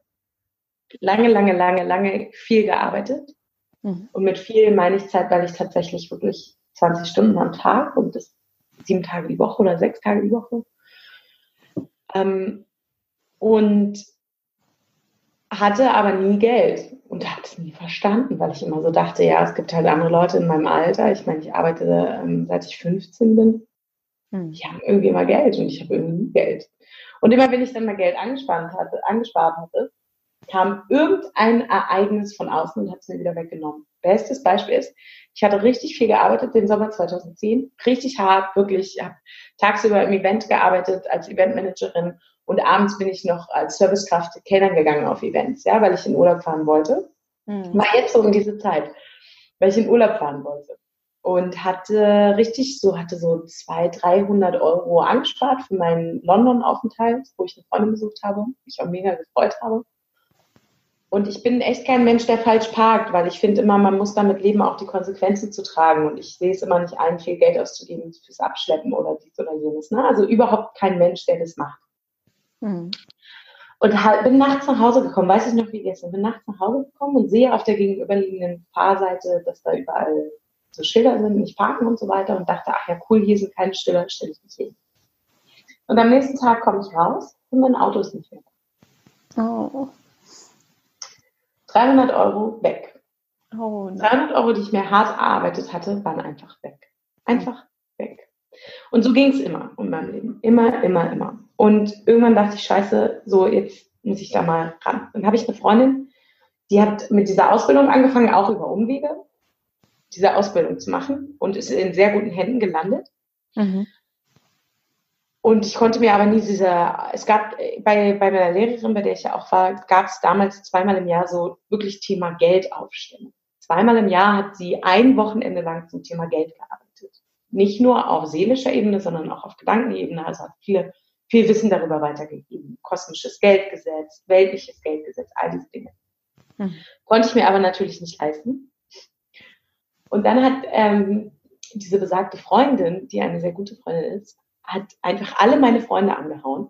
lange, lange, lange, lange viel gearbeitet. Mhm. Und mit viel meine ich Zeit, weil ich tatsächlich wirklich 20 Stunden am Tag und das sieben Tage die Woche oder sechs Tage die Woche. Ähm, und hatte aber nie Geld und habe es nie verstanden, weil ich immer so dachte, ja, es gibt halt andere Leute in meinem Alter. Ich meine, ich arbeite ähm, seit ich 15 bin. Hm. Die haben irgendwie immer Geld und ich habe irgendwie nie Geld. Und immer wenn ich dann mal Geld angespart hatte, angespart hatte, kam irgendein Ereignis von außen und hat es mir wieder weggenommen. Bestes Beispiel ist, ich hatte richtig viel gearbeitet den Sommer 2010, richtig hart, wirklich, ich habe tagsüber im Event gearbeitet als Eventmanagerin und abends bin ich noch als Servicekraft Kellnern gegangen auf Events, ja, weil ich in Urlaub fahren wollte. Mhm. War jetzt so um diese Zeit, weil ich in Urlaub fahren wollte und hatte richtig so, hatte so 200, 300 Euro angespart für meinen London-Aufenthalt, wo ich eine Freundin besucht habe, mich auch mega gefreut habe. Und ich bin echt kein Mensch, der falsch parkt, weil ich finde immer, man muss damit leben, auch die Konsequenzen zu tragen. Und ich sehe es immer nicht ein, viel Geld auszugeben fürs Abschleppen oder dies oder jenes. Ne? Also überhaupt kein Mensch, der das macht. Mhm. Und bin nachts nach Hause gekommen, weiß ich noch wie gestern, bin nachts nach Hause gekommen und sehe auf der gegenüberliegenden Fahrseite, dass da überall so Schilder sind, nicht parken und so weiter und dachte, ach ja, cool, hier sind keine Schilder, stelle ich mich hin. Und am nächsten Tag komme ich raus und mein Auto ist nicht mehr Oh. 300 Euro weg. Oh, 300 Euro, die ich mir hart erarbeitet hatte, waren einfach weg. Einfach weg. Und so ging es immer in meinem Leben. Immer, immer, immer. Und irgendwann dachte ich, scheiße, so jetzt muss ich da mal ran. Dann habe ich eine Freundin, die hat mit dieser Ausbildung angefangen, auch über Umwege, diese Ausbildung zu machen und ist in sehr guten Händen gelandet. Mhm. Und ich konnte mir aber nie dieser, es gab bei, bei meiner Lehrerin, bei der ich ja auch war, gab es damals zweimal im Jahr so wirklich Thema Geld aufstellen. Zweimal im Jahr hat sie ein Wochenende lang zum Thema Geld gearbeitet. Nicht nur auf seelischer Ebene, sondern auch auf Gedankenebene. Also hat viele, viel Wissen darüber weitergegeben. Kosmisches Geldgesetz, weltliches Geldgesetz, all diese Dinge. Mhm. Konnte ich mir aber natürlich nicht leisten. Und dann hat ähm, diese besagte Freundin, die eine sehr gute Freundin ist, hat einfach alle meine Freunde angehauen,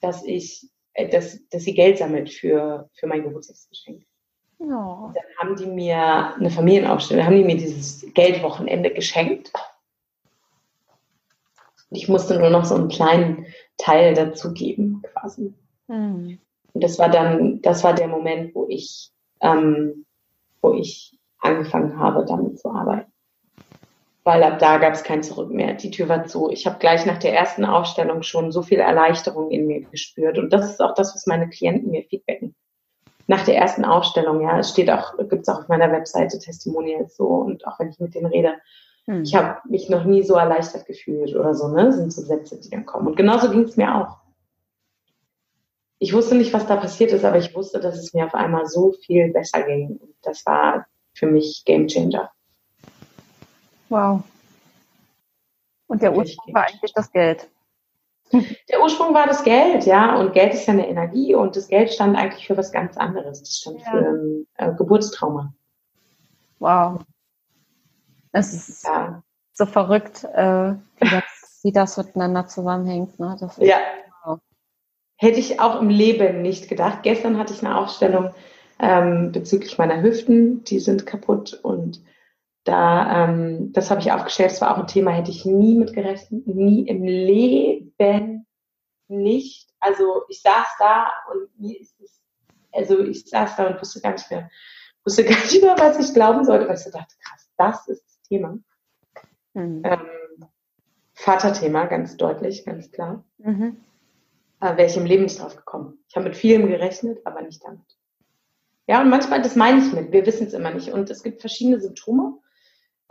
dass ich, äh, dass, dass sie Geld sammelt für, für mein Geburtstagsgeschenk. Oh. Dann haben die mir eine Familienaufstellung, haben die mir dieses Geldwochenende geschenkt. Ich musste nur noch so einen kleinen Teil dazugeben, quasi. Mhm. Und das war dann, das war der Moment, wo ich, ähm, wo ich angefangen habe, damit zu arbeiten weil ab da gab es kein Zurück mehr. Die Tür war zu. Ich habe gleich nach der ersten Aufstellung schon so viel Erleichterung in mir gespürt. Und das ist auch das, was meine Klienten mir feedbacken. Nach der ersten Aufstellung, ja, es steht auch, gibt es auch auf meiner Webseite Testimonials so und auch wenn ich mit denen rede, hm. ich habe mich noch nie so erleichtert gefühlt oder so, ne? Das sind so Sätze, die dann kommen. Und genauso ging es mir auch. Ich wusste nicht, was da passiert ist, aber ich wusste, dass es mir auf einmal so viel besser ging. Und das war für mich Game Changer. Wow. Und der Ursprung war eigentlich das Geld. Der Ursprung war das Geld, ja. Und Geld ist ja eine Energie und das Geld stand eigentlich für was ganz anderes. Das stand ja. für ein äh, Geburtstrauma. Wow. Es ist ja. so verrückt, äh, wie, das, wie, das, miteinander zusammenhängt. Ne? ja. Wow. Hätte ich auch im Leben nicht gedacht. Gestern hatte ich eine Aufstellung ähm, bezüglich meiner Hüften. Die sind kaputt und da, ähm, das habe ich aufgestellt, das war auch ein Thema, hätte ich nie mit gerechnet, nie im Leben nicht. Also ich saß da und mir ist es, also ich saß da und wusste gar nicht mehr, wusste gar nicht mehr, was ich glauben sollte, weil ich so dachte, krass, das ist das Thema. Mhm. Ähm, Vaterthema, ganz deutlich, ganz klar. Mhm. Äh, Wäre ich im Leben nicht drauf gekommen. Ich habe mit vielem gerechnet, aber nicht damit. Ja, und manchmal, das meine ich mit, wir wissen es immer nicht. Und es gibt verschiedene Symptome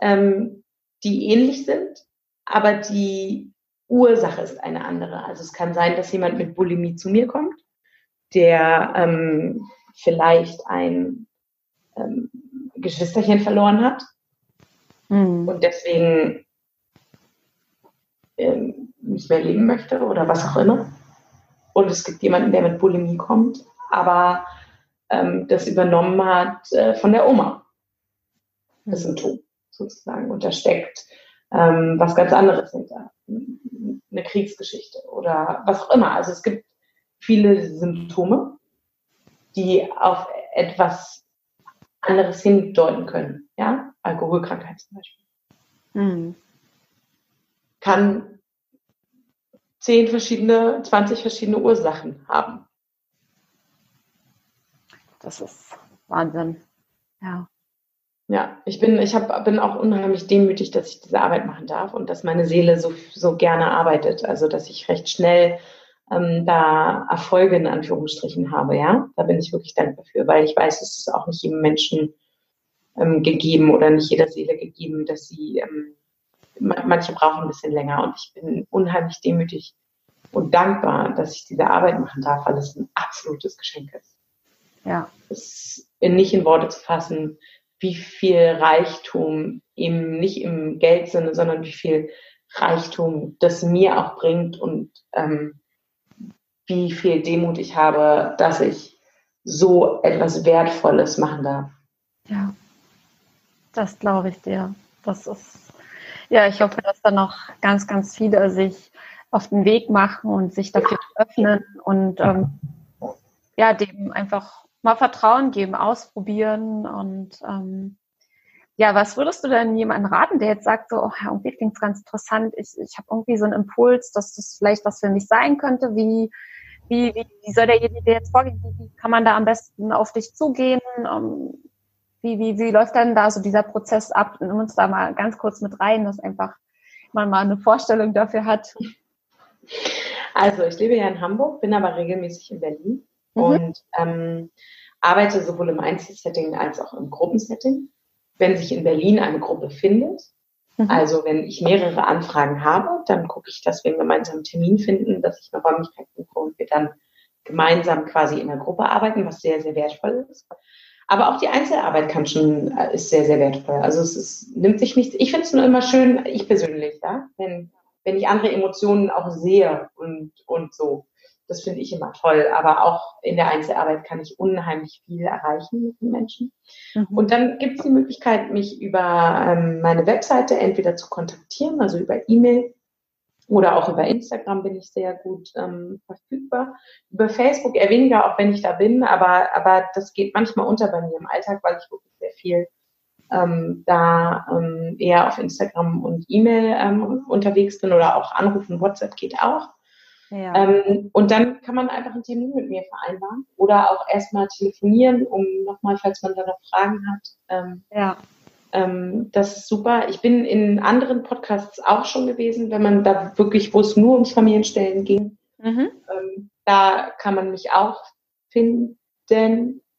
ähm, die ähnlich sind, aber die Ursache ist eine andere. Also es kann sein, dass jemand mit Bulimie zu mir kommt, der ähm, vielleicht ein ähm, Geschwisterchen verloren hat mhm. und deswegen ähm, nicht mehr leben möchte oder was auch immer. Und es gibt jemanden, der mit Bulimie kommt, aber ähm, das übernommen hat äh, von der Oma. Das. Symptom sozusagen. Und da steckt ähm, was ganz anderes hinter. Eine Kriegsgeschichte oder was auch immer. Also es gibt viele Symptome, die auf etwas anderes hindeuten können. Ja, Alkoholkrankheit zum Beispiel. Mhm. Kann zehn verschiedene, 20 verschiedene Ursachen haben. Das ist Wahnsinn. Ja. Ja, ich bin, ich hab, bin auch unheimlich demütig, dass ich diese Arbeit machen darf und dass meine Seele so, so gerne arbeitet. Also, dass ich recht schnell ähm, da Erfolge in Anführungsstrichen habe, ja. Da bin ich wirklich dankbar für, weil ich weiß, es ist auch nicht jedem Menschen ähm, gegeben oder nicht jeder Seele gegeben, dass sie, ähm, manche brauchen ein bisschen länger und ich bin unheimlich demütig und dankbar, dass ich diese Arbeit machen darf, weil es ein absolutes Geschenk ist. Ja. Es nicht in Worte zu fassen, wie viel Reichtum eben nicht im Geldsinne, sondern wie viel Reichtum das mir auch bringt und ähm, wie viel Demut ich habe, dass ich so etwas Wertvolles machen darf. Ja, das glaube ich dir. Das ist, ja, ich hoffe, dass da noch ganz, ganz viele sich auf den Weg machen und sich dafür öffnen und ähm, ja, dem einfach mal Vertrauen geben, ausprobieren und ähm, ja, was würdest du denn jemandem raten, der jetzt sagt, so, oh, irgendwie klingt es ganz interessant, ich, ich habe irgendwie so einen Impuls, dass das vielleicht was für mich sein könnte, wie wie, wie, wie soll derjenige jetzt vorgehen? Wie, kann man da am besten auf dich zugehen? Ähm, wie, wie, wie läuft denn da so dieser Prozess ab? Nimm uns da mal ganz kurz mit rein, dass einfach man mal eine Vorstellung dafür hat. Also ich lebe ja in Hamburg, bin aber regelmäßig in Berlin mhm. und ähm, arbeite sowohl im Einzelsetting als auch im Gruppensetting. Wenn sich in Berlin eine Gruppe findet, Mhm. Also wenn ich mehrere Anfragen habe, dann gucke ich, dass wir einen gemeinsamen Termin finden, dass ich eine Räumlichkeit buche und wir dann gemeinsam quasi in der Gruppe arbeiten, was sehr, sehr wertvoll ist. Aber auch die Einzelarbeit kann schon, äh, ist sehr, sehr wertvoll. Also es ist, nimmt sich nichts. Ich finde es nur immer schön, ich persönlich, ja, wenn, wenn ich andere Emotionen auch sehe und, und so. Das finde ich immer toll. Aber auch in der Einzelarbeit kann ich unheimlich viel erreichen mit den Menschen. Mhm. Und dann gibt es die Möglichkeit, mich über ähm, meine Webseite entweder zu kontaktieren, also über E-Mail oder auch über Instagram bin ich sehr gut ähm, verfügbar. Über Facebook eher weniger, auch wenn ich da bin, aber, aber das geht manchmal unter bei mir im Alltag, weil ich wirklich sehr viel ähm, da ähm, eher auf Instagram und E-Mail ähm, unterwegs bin oder auch anrufen, WhatsApp geht auch. Ja. Ähm, und dann kann man einfach einen Termin mit mir vereinbaren oder auch erstmal telefonieren, um nochmal, falls man da noch Fragen hat. Ähm, ja. Ähm, das ist super. Ich bin in anderen Podcasts auch schon gewesen, wenn man da wirklich, wo es nur ums Familienstellen ging. Mhm. Ähm, da kann man mich auch finden.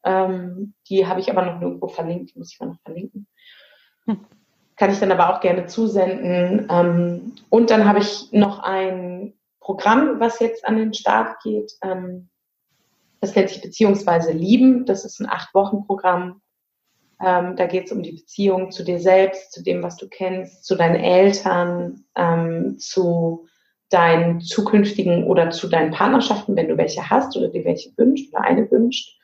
Ähm, die habe ich aber noch nirgendwo verlinkt, die muss ich mal noch verlinken. Hm. Kann ich dann aber auch gerne zusenden. Ähm, und dann habe ich noch ein Programm, was jetzt an den Start geht. Ähm, das nennt sich Beziehungsweise Lieben. Das ist ein Acht-Wochen-Programm. Ähm, da geht es um die Beziehung zu dir selbst, zu dem, was du kennst, zu deinen Eltern, ähm, zu deinen zukünftigen oder zu deinen Partnerschaften, wenn du welche hast oder dir welche wünscht oder eine wünscht.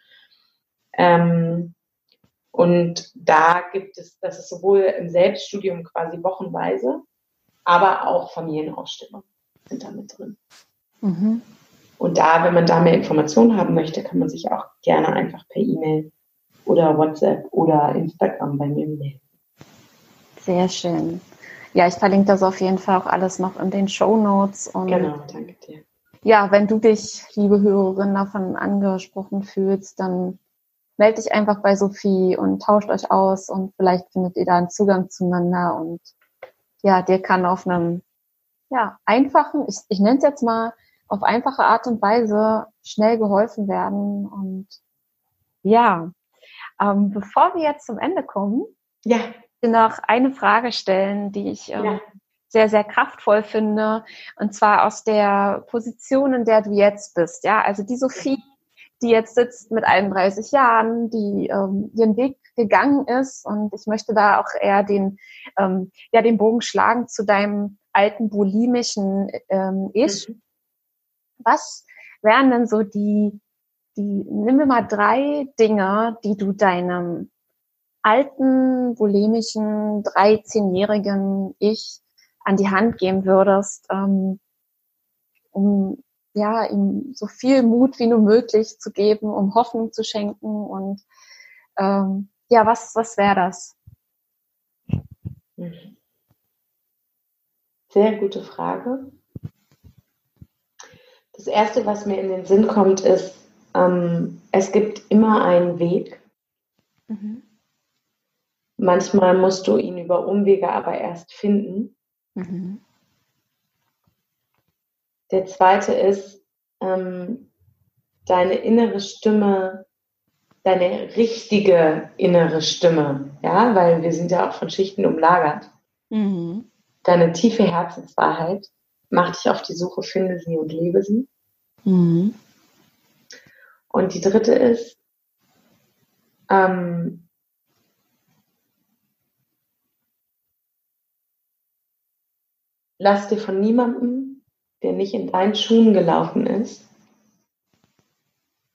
Ähm, und da gibt es, das ist sowohl im Selbststudium quasi wochenweise, aber auch Familienausstellungen sind da mit drin. Mhm. Und da, wenn man da mehr Informationen haben möchte, kann man sich auch gerne einfach per E-Mail oder WhatsApp oder Instagram bei mir melden. Sehr schön. Ja, ich verlinke das auf jeden Fall auch alles noch in den Show Notes. genau, danke dir. Ja, wenn du dich, liebe Hörerin, davon angesprochen fühlst, dann melde dich einfach bei Sophie und tauscht euch aus und vielleicht findet ihr da einen Zugang zueinander und ja, dir kann auf einem ja, einfachen, ich, ich nenne es jetzt mal, auf einfache Art und Weise schnell geholfen werden. Und ja, ähm, bevor wir jetzt zum Ende kommen, ja. noch eine Frage stellen, die ich ähm, ja. sehr, sehr kraftvoll finde. Und zwar aus der Position, in der du jetzt bist. Ja, also die Sophie, die jetzt sitzt mit 31 Jahren, die ähm, ihren Weg gegangen ist. Und ich möchte da auch eher den, ähm, ja, den Bogen schlagen zu deinem alten bulimischen ähm, Ich. Mhm. Was wären denn so die, die, nimm mir mal drei Dinge, die du deinem alten bulimischen 13-jährigen Ich an die Hand geben würdest, ähm, um ja, ihm so viel Mut wie nur möglich zu geben, um Hoffnung zu schenken und ähm, ja, was, was wäre das? Sehr gute Frage. Das Erste, was mir in den Sinn kommt, ist, ähm, es gibt immer einen Weg. Mhm. Manchmal musst du ihn über Umwege aber erst finden. Mhm. Der zweite ist, ähm, deine innere Stimme, deine richtige innere Stimme, ja, weil wir sind ja auch von Schichten umlagert. Mhm. Deine tiefe Herzenswahrheit, mach dich auf die Suche, finde sie und lebe sie. Mhm. Und die dritte ist, ähm, lass dir von niemandem der nicht in deinen Schuhen gelaufen ist,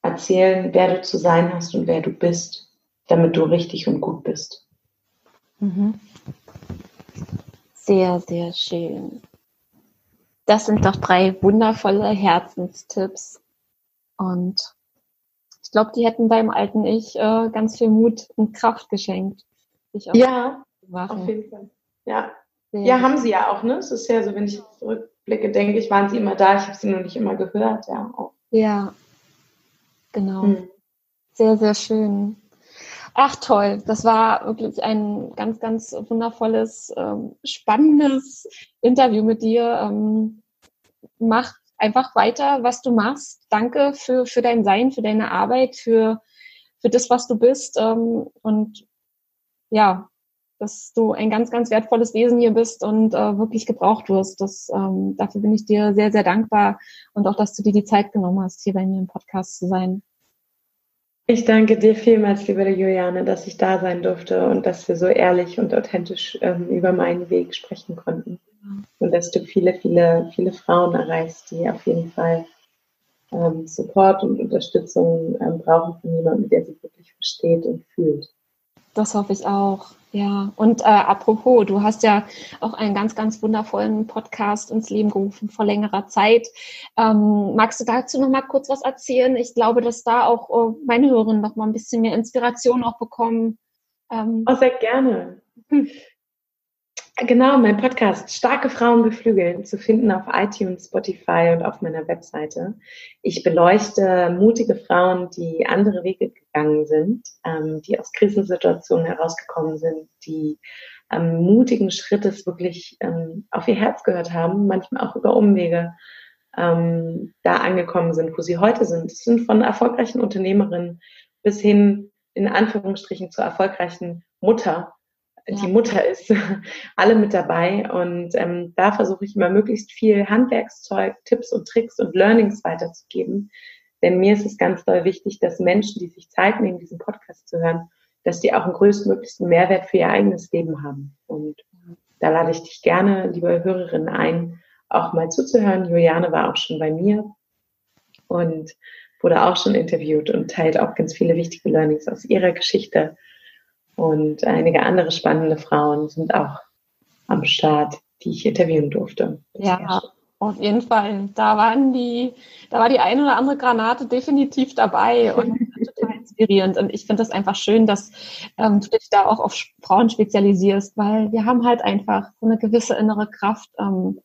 erzählen, wer du zu sein hast und wer du bist, damit du richtig und gut bist. Mhm. Sehr, sehr schön. Das sind doch drei wundervolle Herzenstipps. Und ich glaube, die hätten deinem alten Ich äh, ganz viel Mut und Kraft geschenkt. ja, auf jeden Fall. Ja. ja, haben sie ja auch, ne? Es ist ja so, wenn ich zurück Blicke, denke ich, waren sie immer da. Ich habe sie nur nicht immer gehört, ja. Auch. Ja, genau. Hm. Sehr, sehr schön. Ach toll, das war wirklich ein ganz, ganz wundervolles, ähm, spannendes Interview mit dir. Ähm, mach einfach weiter, was du machst. Danke für, für dein Sein, für deine Arbeit, für, für das, was du bist. Ähm, und ja, dass du ein ganz, ganz wertvolles Wesen hier bist und äh, wirklich gebraucht wirst. Das, ähm, dafür bin ich dir sehr, sehr dankbar und auch, dass du dir die Zeit genommen hast, hier bei mir im Podcast zu sein. Ich danke dir vielmals, liebe Juliane, dass ich da sein durfte und dass wir so ehrlich und authentisch ähm, über meinen Weg sprechen konnten. Und dass du viele, viele, viele Frauen erreichst, die auf jeden Fall ähm, Support und Unterstützung ähm, brauchen von jemandem, der sie wirklich versteht und fühlt. Das hoffe ich auch. Ja, und äh, apropos, du hast ja auch einen ganz, ganz wundervollen Podcast ins Leben gerufen vor längerer Zeit. Ähm, magst du dazu noch mal kurz was erzählen? Ich glaube, dass da auch äh, meine Hörerinnen noch mal ein bisschen mehr Inspiration auch bekommen. Ähm, oh, sehr gerne. Hm. Genau, mein Podcast Starke Frauen beflügeln zu finden auf iTunes, Spotify und auf meiner Webseite. Ich beleuchte mutige Frauen, die andere Wege gegangen sind, ähm, die aus Krisensituationen herausgekommen sind, die ähm, mutigen Schrittes wirklich ähm, auf ihr Herz gehört haben, manchmal auch über Umwege ähm, da angekommen sind, wo sie heute sind. Es sind von erfolgreichen Unternehmerinnen bis hin in Anführungsstrichen zur erfolgreichen Mutter die Mutter ist, (laughs) alle mit dabei. Und ähm, da versuche ich immer möglichst viel Handwerkszeug, Tipps und Tricks und Learnings weiterzugeben. Denn mir ist es ganz doll wichtig, dass Menschen, die sich Zeit nehmen, diesen Podcast zu hören, dass die auch einen größtmöglichsten Mehrwert für ihr eigenes Leben haben. Und da lade ich dich gerne, liebe Hörerinnen, ein, auch mal zuzuhören. Juliane war auch schon bei mir und wurde auch schon interviewt und teilt auch ganz viele wichtige Learnings aus ihrer Geschichte und einige andere spannende Frauen sind auch am Start, die ich interviewen durfte. Ja, auf jeden Fall. Da waren die, da war die eine oder andere Granate definitiv dabei und (laughs) total inspirierend. Und ich finde das einfach schön, dass ähm, du dich da auch auf Frauen spezialisierst, weil wir haben halt einfach so eine gewisse innere Kraft. Ähm,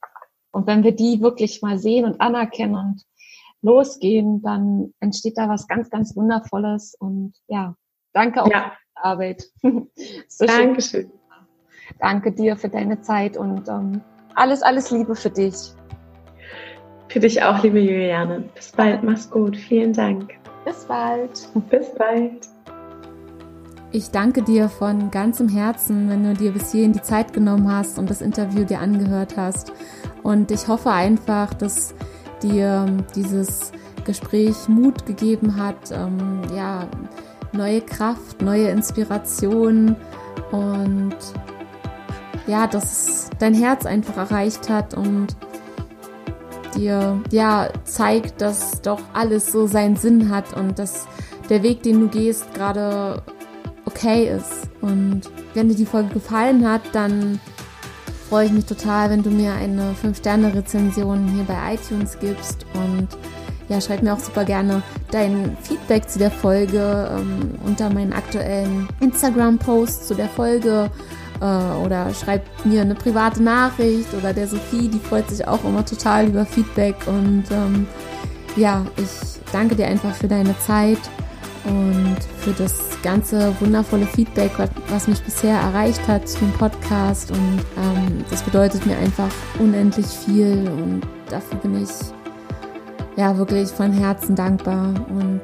und wenn wir die wirklich mal sehen und anerkennen und losgehen, dann entsteht da was ganz, ganz Wundervolles. Und ja, danke auch ja. Arbeit. (laughs) so Dankeschön. Schön. Danke dir für deine Zeit und ähm, alles, alles Liebe für dich. Für dich auch, liebe Juliane. Bis bald, mach's gut. Vielen Dank. Bis bald. (laughs) Bis bald. Ich danke dir von ganzem Herzen, wenn du dir bis hierhin die Zeit genommen hast und das Interview dir angehört hast. Und ich hoffe einfach, dass dir dieses Gespräch Mut gegeben hat, ähm, ja, neue Kraft, neue Inspiration und ja, dass dein Herz einfach erreicht hat und dir ja zeigt, dass doch alles so seinen Sinn hat und dass der Weg, den du gehst, gerade okay ist. Und wenn dir die Folge gefallen hat, dann freue ich mich total, wenn du mir eine 5-Sterne-Rezension hier bei iTunes gibst und ja, schreib mir auch super gerne dein Feedback zu der Folge ähm, unter meinen aktuellen Instagram-Posts zu der Folge äh, oder schreib mir eine private Nachricht oder der Sophie, die freut sich auch immer total über Feedback und ähm, ja, ich danke dir einfach für deine Zeit und für das ganze wundervolle Feedback, was mich bisher erreicht hat zu dem Podcast. Und ähm, das bedeutet mir einfach unendlich viel und dafür bin ich ja wirklich von Herzen dankbar. Und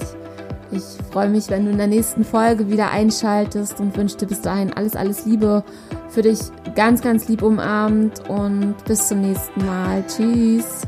ich freue mich, wenn du in der nächsten Folge wieder einschaltest und wünsche dir bis dahin alles, alles Liebe für dich ganz, ganz lieb umarmt und bis zum nächsten Mal. Tschüss.